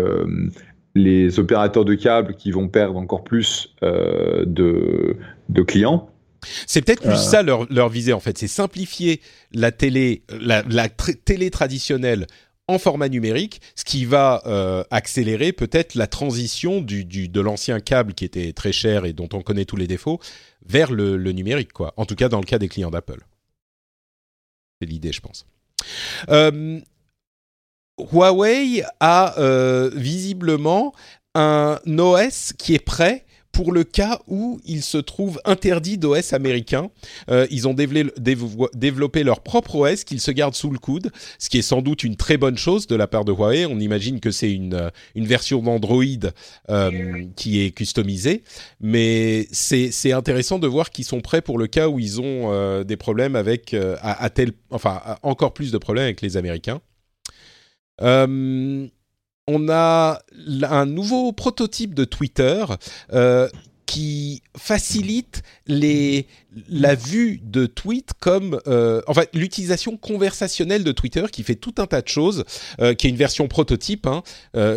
les opérateurs de câbles qui vont perdre encore plus euh, de, de, clients. C'est peut-être plus euh... ça leur, leur visée en fait, c'est simplifier la télé, la, la télé traditionnelle en format numérique, ce qui va euh, accélérer peut-être la transition du, du, de l'ancien câble qui était très cher et dont on connaît tous les défauts vers le, le numérique, quoi. En tout cas, dans le cas des clients d'Apple. C'est l'idée, je pense. Euh, Huawei a euh, visiblement un OS qui est prêt pour le cas où il se trouve interdit d'OS américain. Euh, ils ont développé leur propre OS qu'ils se gardent sous le coude, ce qui est sans doute une très bonne chose de la part de Huawei. On imagine que c'est une, une version d'Android euh, qui est customisée, mais c'est intéressant de voir qu'ils sont prêts pour le cas où ils ont euh, des problèmes avec, euh, à, à tel, enfin, encore plus de problèmes avec les Américains. Euh, on a un nouveau prototype de Twitter euh, qui facilite les, la vue de tweets comme euh, en fait l'utilisation conversationnelle de Twitter qui fait tout un tas de choses qui est une version prototype hein,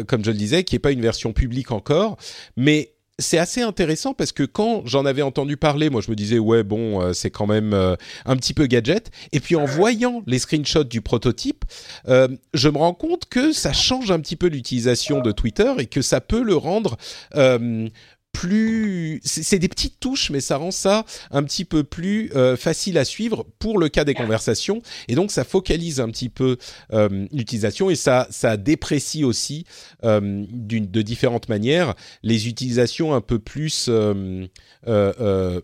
comme je le disais qui est pas une version publique encore mais c'est assez intéressant parce que quand j'en avais entendu parler, moi je me disais ouais bon euh, c'est quand même euh, un petit peu gadget. Et puis en voyant les screenshots du prototype, euh, je me rends compte que ça change un petit peu l'utilisation de Twitter et que ça peut le rendre plus c'est des petites touches mais ça rend ça un petit peu plus euh, facile à suivre pour le cas des conversations. Et donc ça focalise un petit peu euh, l'utilisation et ça ça déprécie aussi euh, de différentes manières. Les utilisations un peu plus euh,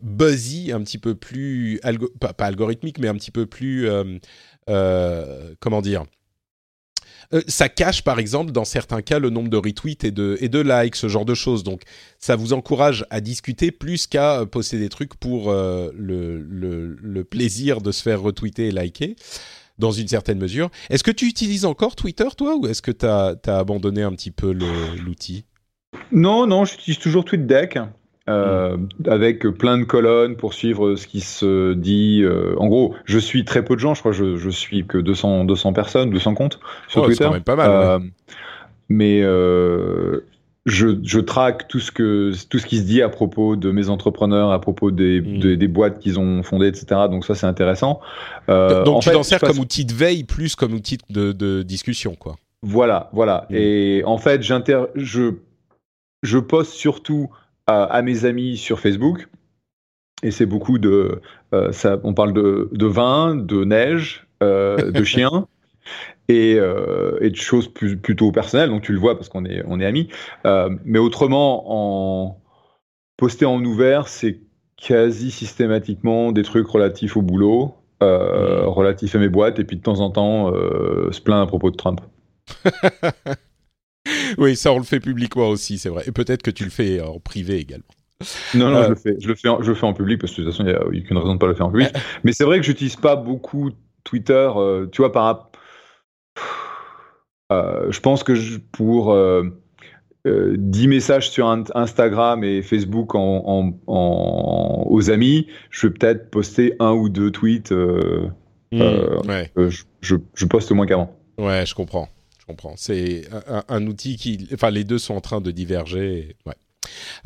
buzzy un petit peu plus pas, pas, algorithmique mais un petit peu plus comment dire euh, ça cache par exemple dans certains cas le nombre de retweets et de, et de likes, ce genre de choses. Donc ça vous encourage à discuter plus qu'à poster des trucs pour le, le, le, plaisir de se faire retweeter et liker dans une certaine mesure. Est-ce que tu utilises encore Twitter toi ou est-ce que tu as, as, abandonné un petit peu l'outil? Non, non, j'utilise toujours TweetDeck. Euh, avec plein de colonnes pour suivre ce qui se dit. Euh, en gros, je suis très peu de gens, je crois que je, je suis que 200, 200 personnes, 200 comptes sur Twitter. C'est quand même pas mal. Euh, mais je, je traque tout ce, que, tout ce qui se dit à propos de mes entrepreneurs, à propos des, hmm. des, boîtes qu'ils ont fondées, etc. Donc ça, c'est intéressant. Donc tu t'en sers comme outil de veille plus comme outil de, de discussion, quoi. Voilà, voilà. Hmm. Et en fait, je, je poste surtout à, mes amis sur Facebook. Et c'est beaucoup de. Euh, ça, on parle de, de, vin, de neige, euh, de chiens. Et, euh, et, de choses plus, plutôt personnelles, donc tu le vois parce qu'on est, on est amis. mais autrement, en poster en ouvert, c'est quasi systématiquement des trucs relatifs au boulot, mmh. relatifs à mes boîtes, et puis de temps en temps, se plaint à propos de Trump. oui, ça on le fait publiquement aussi, c'est vrai. Et peut-être que tu le fais en privé également. Non, non, je, euh, le fais, je, le fais en, je le fais en public parce que de toute façon, il n'y a aucune raison de ne pas le faire en public. Mais c'est vrai que j'utilise pas beaucoup Twitter, euh, tu vois, par euh, je pense que pour 10 messages sur Instagram et Facebook en, aux amis, je vais peut-être poster un ou deux tweets. Mmh, je, je, je, poste moins qu'avant. Ouais, je comprends comprends. C'est un, outil qui, enfin, les deux sont en train de diverger. Ouais.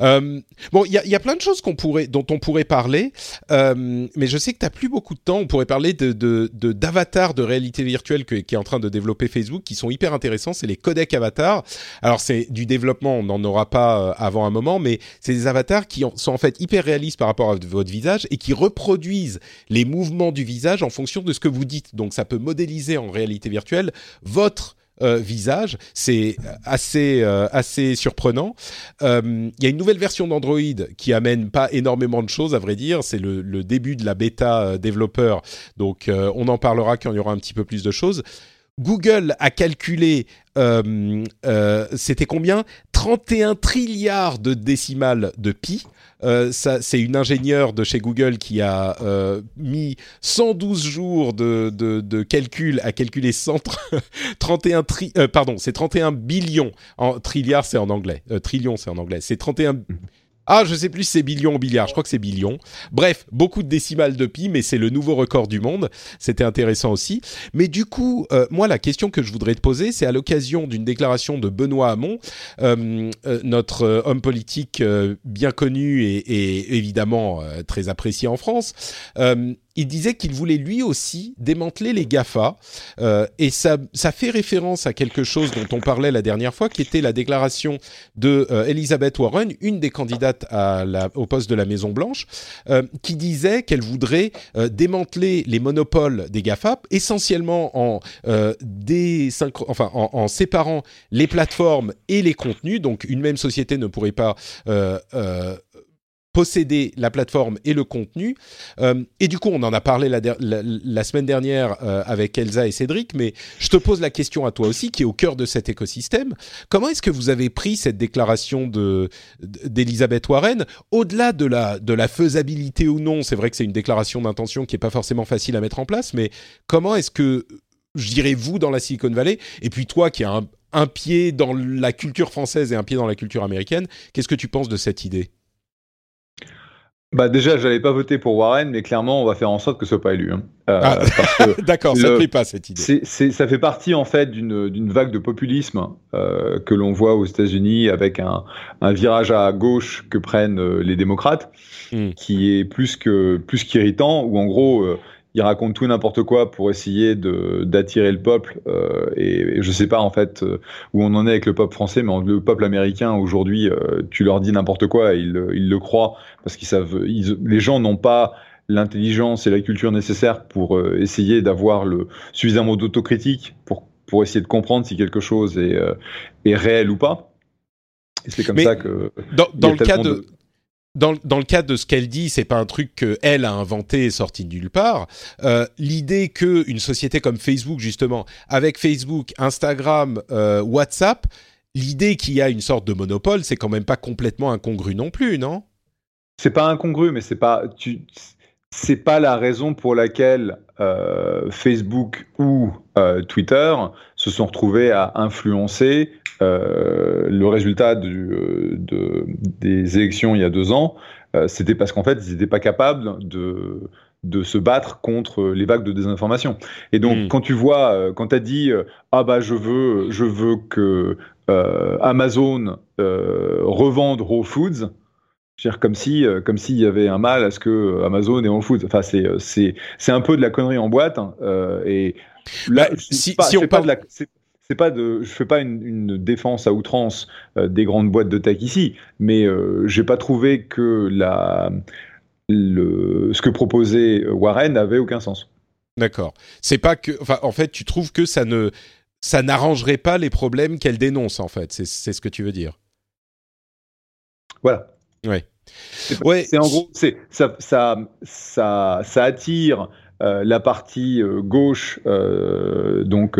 Euh, bon, il y, y, a plein de choses qu'on pourrait, dont on pourrait parler, euh, mais je sais que tu n'as plus beaucoup de temps. On pourrait parler de, d'avatars de, réalité virtuelle que, qui est en train de développer Facebook, qui sont hyper intéressants. C'est les codecs avatars. Alors c'est du développement, on n'en aura pas euh, avant un moment, mais c'est des avatars qui sont en fait hyper réalistes par rapport à votre visage et qui reproduisent les mouvements du visage en fonction de ce que vous dites. Donc ça peut modéliser en réalité virtuelle votre euh, visage. C'est assez, euh, assez surprenant. Euh, il y a une nouvelle version d'Android qui amène pas énormément de choses, à vrai dire. C'est le, le, début de la bêta développeur. Donc, on en parlera quand il y aura un petit peu plus de choses. Google a calculé, euh, euh, c'était combien? 31 trilliards de décimales de pi. Euh, c'est une ingénieure de chez Google qui a mis 112 jours de, calcul à calculer 31 pardon, c'est 31 billions. En trilliards, c'est en anglais. trillion, c'est en anglais. C'est 31 ah, je sais plus si c'est billion ou milliard, je crois que c'est billion. Bref, beaucoup de décimales de pi, mais c'est le nouveau record du monde. C'était intéressant aussi. Mais du coup, euh, moi, la question que je voudrais te poser, c'est à l'occasion d'une déclaration de Benoît Hamon, euh, euh, notre homme politique bien connu et, et évidemment très apprécié en France il disait qu'il voulait lui aussi démanteler les GAFA. Euh, et ça, fait référence à quelque chose dont on parlait la dernière fois, qui était la déclaration de euh, Elizabeth Warren, une des candidates au poste de la Maison Blanche, euh, qui disait qu'elle voudrait démanteler les monopoles des GAFA, essentiellement en, séparant les plateformes et les contenus. Donc une même société ne pourrait pas posséder la plateforme et le contenu. Euh, et du coup, on en a parlé la, semaine dernière euh, avec Elsa et Cédric, mais je te pose la question à toi aussi, qui est au cœur de cet écosystème. Comment est-ce que vous avez pris cette déclaration de d'Elisabeth Warren? Au-delà de la, faisabilité ou non, c'est vrai que c'est une déclaration d'intention qui n'est pas forcément facile à mettre en place, mais comment est-ce que, je dirais, vous, dans la Silicon Valley, et puis toi qui as un pied dans la culture française et un pied dans la culture américaine, qu'est-ce que tu penses de cette idée? Bah déjà, j'allais pas voter pour Warren, mais clairement, on va faire en sorte que ce soit pas élu. Hein. Euh, ah, D'accord, ça ne plaît pas cette idée. Ça fait partie en fait d'une, vague de populisme euh, que l'on voit aux États-Unis avec un, un, virage à gauche que prennent euh, les démocrates, hmm. qui est plus que plus qu'irritant. Où en gros, il raconte tout n'importe quoi pour essayer de d'attirer le peuple. Euh, et, et, je sais pas en fait euh, où on en est avec le peuple français, mais le peuple américain aujourd'hui, euh, tu leur dis n'importe quoi, et ils, ils le croient parce qu'ils savent. les gens n'ont pas l'intelligence et la culture nécessaires pour euh, essayer d'avoir le suffisamment d'autocritique pour pour essayer de comprendre si quelque chose est est réel ou pas. Et c'est comme ça que dans, dans le cas de dans, le cadre de ce qu'elle dit, c'est pas un truc qu'elle a inventé et sorti de nulle part. Euh, L'idée que une société comme Facebook, justement, avec Facebook, Instagram, euh, WhatsApp, l'idée qu'il y a une sorte de monopole, c'est quand même pas complètement incongru non plus, non? C'est pas incongru, mais c'est pas tu. C'est pas la raison pour laquelle euh, Facebook ou euh, Twitter se sont retrouvés à influencer euh, le résultat du, euh, de, des élections il y a deux ans, euh, c'était parce qu'en fait, ils n'étaient pas capables de, de se battre contre les vagues de désinformation. Et donc, mmh. quand tu vois, quand tu as dit ah bah je veux, je veux que Amazon revende Raw Foods, dire comme si comme s'il y avait un mal à ce que Amazon et Whole Foods. Enfin, c'est c'est c'est un peu de la connerie en boîte. Hein, et là, bah, si, pas, si on parle de la, pas de, je fais pas une, défense à outrance euh, des grandes boîtes de tech ici, mais euh, j'ai pas trouvé que la, le, ce que proposait Warren n'avait aucun sens. D'accord. C'est pas que, enfin, en fait, tu trouves que ça ne, ça n'arrangerait pas les problèmes qu'elle dénonce, en fait. C'est, ce que tu veux dire. Voilà. Ouais. C'est, ouais. En gros, ça, ça, ça, ça attire euh, la partie gauche, donc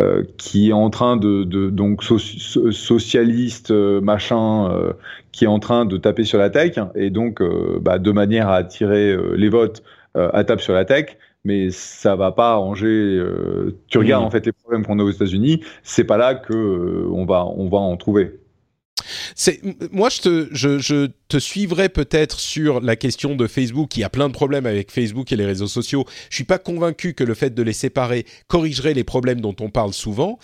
euh, qui est en train de, de donc socialiste euh, machin, euh, qui est en train de taper sur la tech et donc bah, de manière à attirer les votes à taper sur la tech. Mais ça va pas arranger. tu regardes mmh. en fait les problèmes qu'on a aux États-Unis, c'est pas là que on va on va en trouver. C'est moi je te suivrai peut-être sur la question de Facebook. Y a plein de problèmes avec Facebook et les réseaux sociaux. Je suis pas convaincu que le fait de les séparer corrigerait les problèmes dont on parle souvent.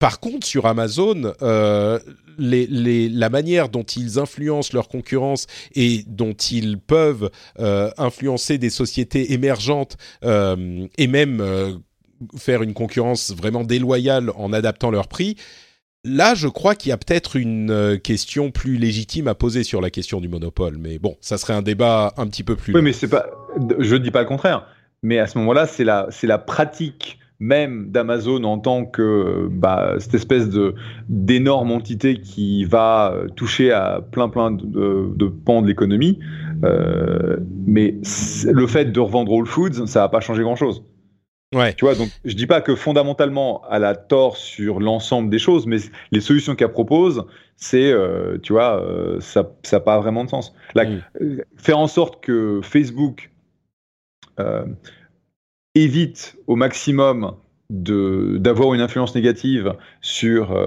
Par contre, sur Amazon, euh, la manière dont ils influencent leur concurrence et dont ils peuvent euh, influencer des sociétés émergentes euh, et même faire une concurrence vraiment déloyale en adaptant leur prix, Là, je crois qu'il y a peut-être une euh, question plus légitime à poser sur la question du monopole, mais bon, ça serait un débat un petit peu plus. Oui, mais c'est pas. Je ne dis pas le contraire, mais à ce moment-là, c'est la, c'est la pratique même d'Amazon en tant que bah, cette espèce de d'énorme entité qui va toucher à plein plein de, de pans de l'économie. Euh, mais le fait de revendre Whole Foods, ça va pas changer grand-chose. Ouais. Tu vois, donc je dis pas que fondamentalement elle a tort sur l'ensemble des choses, mais les solutions qu'elle propose, c'est, euh, tu vois, euh, ça n'a pas vraiment de sens. Là, mm. Euh, faire en sorte que Facebook évite au maximum d'avoir une influence négative sur,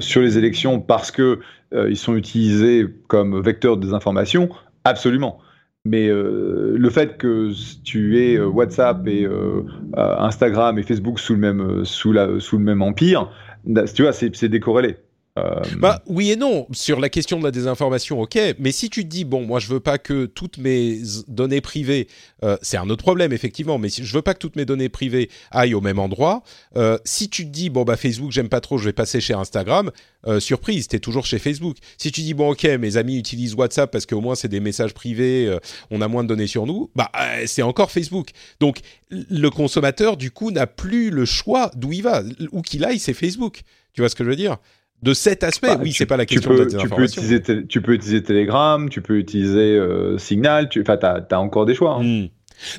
sur les élections parce que ils sont utilisés comme vecteurs de désinformation, absolument. Mais euh, le fait que tu aies euh, WhatsApp et euh, Instagram et Facebook sous le même, sous la, sous le même empire, tu vois, c'est décorrélé. Euh, bah oui et non sur la question de la désinformation, ok. Mais si tu te dis bon, moi je veux pas que toutes mes données privées, euh, c'est un autre problème effectivement, mais si je veux pas que toutes mes données privées aillent au même endroit, euh, si tu te dis bon bah Facebook j'aime pas trop, je vais passer chez Instagram, surprise, t'es toujours chez Facebook. Si tu dis bon ok, mes amis utilisent WhatsApp parce qu'au moins c'est des messages privés, on a moins de données sur nous, bah c'est encore Facebook. Donc le consommateur du coup n'a plus le choix d'où il va, où qu'il aille, c'est Facebook. Tu vois ce que je veux dire? De cet aspect, bah, oui, c'est pas la question peux, de tu peux, utiliser tu peux utiliser Telegram, tu peux utiliser euh, Signal, tu enfin, as, as, encore des choix. Hein. Hmm.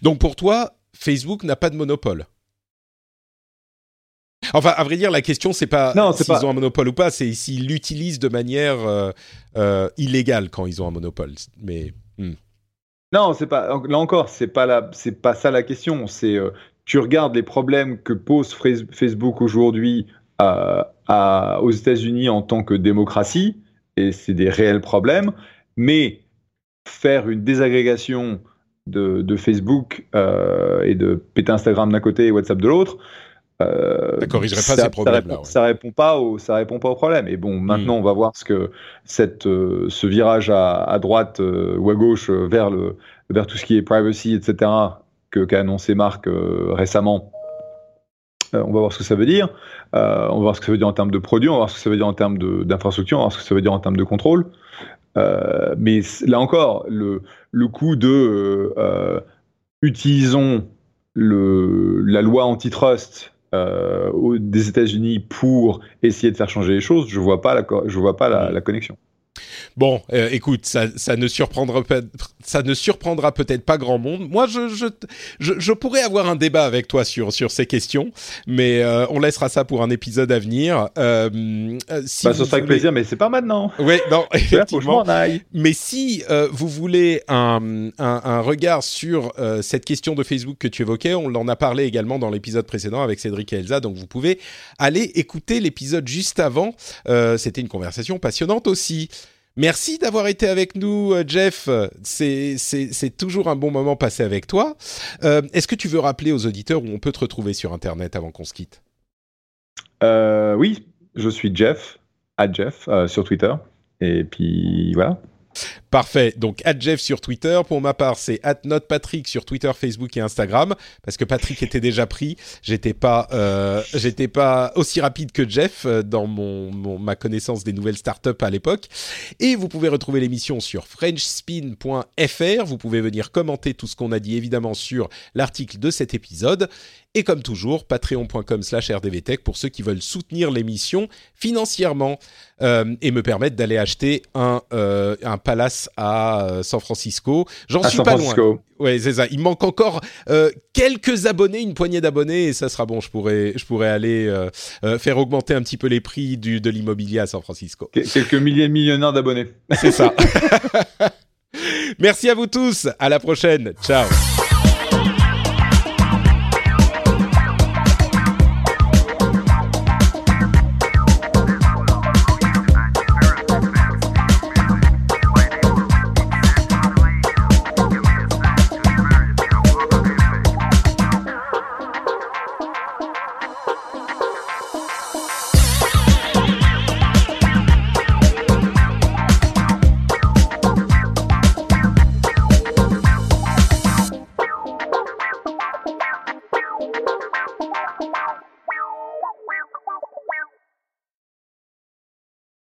Donc pour toi, Facebook n'a pas de monopole Enfin, à vrai dire, la question c'est pas s'ils ont un monopole ou pas, c'est s'ils l'utilisent de manière euh, euh, illégale quand ils ont un monopole. Mais hmm. non, c'est pas. Là encore, c'est pas la, c'est pas ça la question. C'est tu regardes les problèmes que pose Facebook aujourd'hui aux États-Unis en tant que démocratie, et c'est des réels problèmes, mais faire une désagrégation de, Facebook euh, et de péter Instagram d'un côté et WhatsApp de l'autre, euh, ça corrigerait pas ces problèmes-là. Ça, répond pas au, ça répond pas au problème. Et bon, maintenant, hmm. on va voir ce que cette, euh, ce virage à, droite ou à gauche vers le, vers tout ce qui est privacy, etc., que qu'a annoncé Marc récemment euh, on va voir ce que ça veut dire. Euh, on va voir ce que ça veut dire en termes de produits, on va voir ce que ça veut dire en termes d'infrastructure, on va voir ce que ça veut dire en termes de contrôle. Euh, mais là encore, le, le coup de utilisons le, la loi antitrust des États-Unis pour essayer de faire changer les choses, je vois pas la, je vois pas la, connexion. Bon, euh, écoute, ça, ça, ne surprendra pas, ça ne surprendra peut-être pas grand monde. Moi, je, je, je, je, pourrais avoir un débat avec toi sur sur ces questions, mais euh, on laissera ça pour un épisode à venir. Euh, euh si bah, ça sera avec plaisir, mais c'est pas maintenant. Oui, non, effectivement. Mais si euh, vous voulez un, un, un regard sur cette question de Facebook que tu évoquais, on en a parlé également dans l'épisode précédent avec Cédric et Elsa, donc vous pouvez aller écouter l'épisode juste avant. C'était une conversation passionnante aussi. Merci d'avoir été avec nous, euh, Jeff. C'est toujours un bon moment passé avec toi. Euh, est-ce que tu veux rappeler aux auditeurs où on peut te retrouver sur Internet avant qu'on se quitte? Euh, Oui, je suis Jeff, à Jeff, sur Twitter. Et puis voilà. Parfait. Donc, Jeff sur Twitter. Pour ma part, c'est at Patrick sur Twitter, Facebook et Instagram. Parce que Patrick était déjà pris. J'étais pas, euh, j'étais pas aussi rapide que Jeff euh, dans mon, ma connaissance des nouvelles startups à l'époque. Et vous pouvez retrouver l'émission sur FrenchSpin.fr. Vous pouvez venir commenter tout ce qu'on a dit évidemment sur l'article de cet épisode. Et comme toujours, patreon.com slash rdvtech pour ceux qui veulent soutenir l'émission financièrement euh, et me permettre d'aller acheter un, euh, un palace à euh, San Francisco. J'en suis pas loin. Ouais, c'est ça. Il manque encore euh, quelques abonnés, une poignée d'abonnés, et ça sera bon. Je pourrais, je pourrais aller faire augmenter un petit peu les prix du, de l'immobilier à San Francisco. Quelques milliers de millionnaires d'abonnés. C'est ça. Merci à vous tous. À la prochaine. Ciao.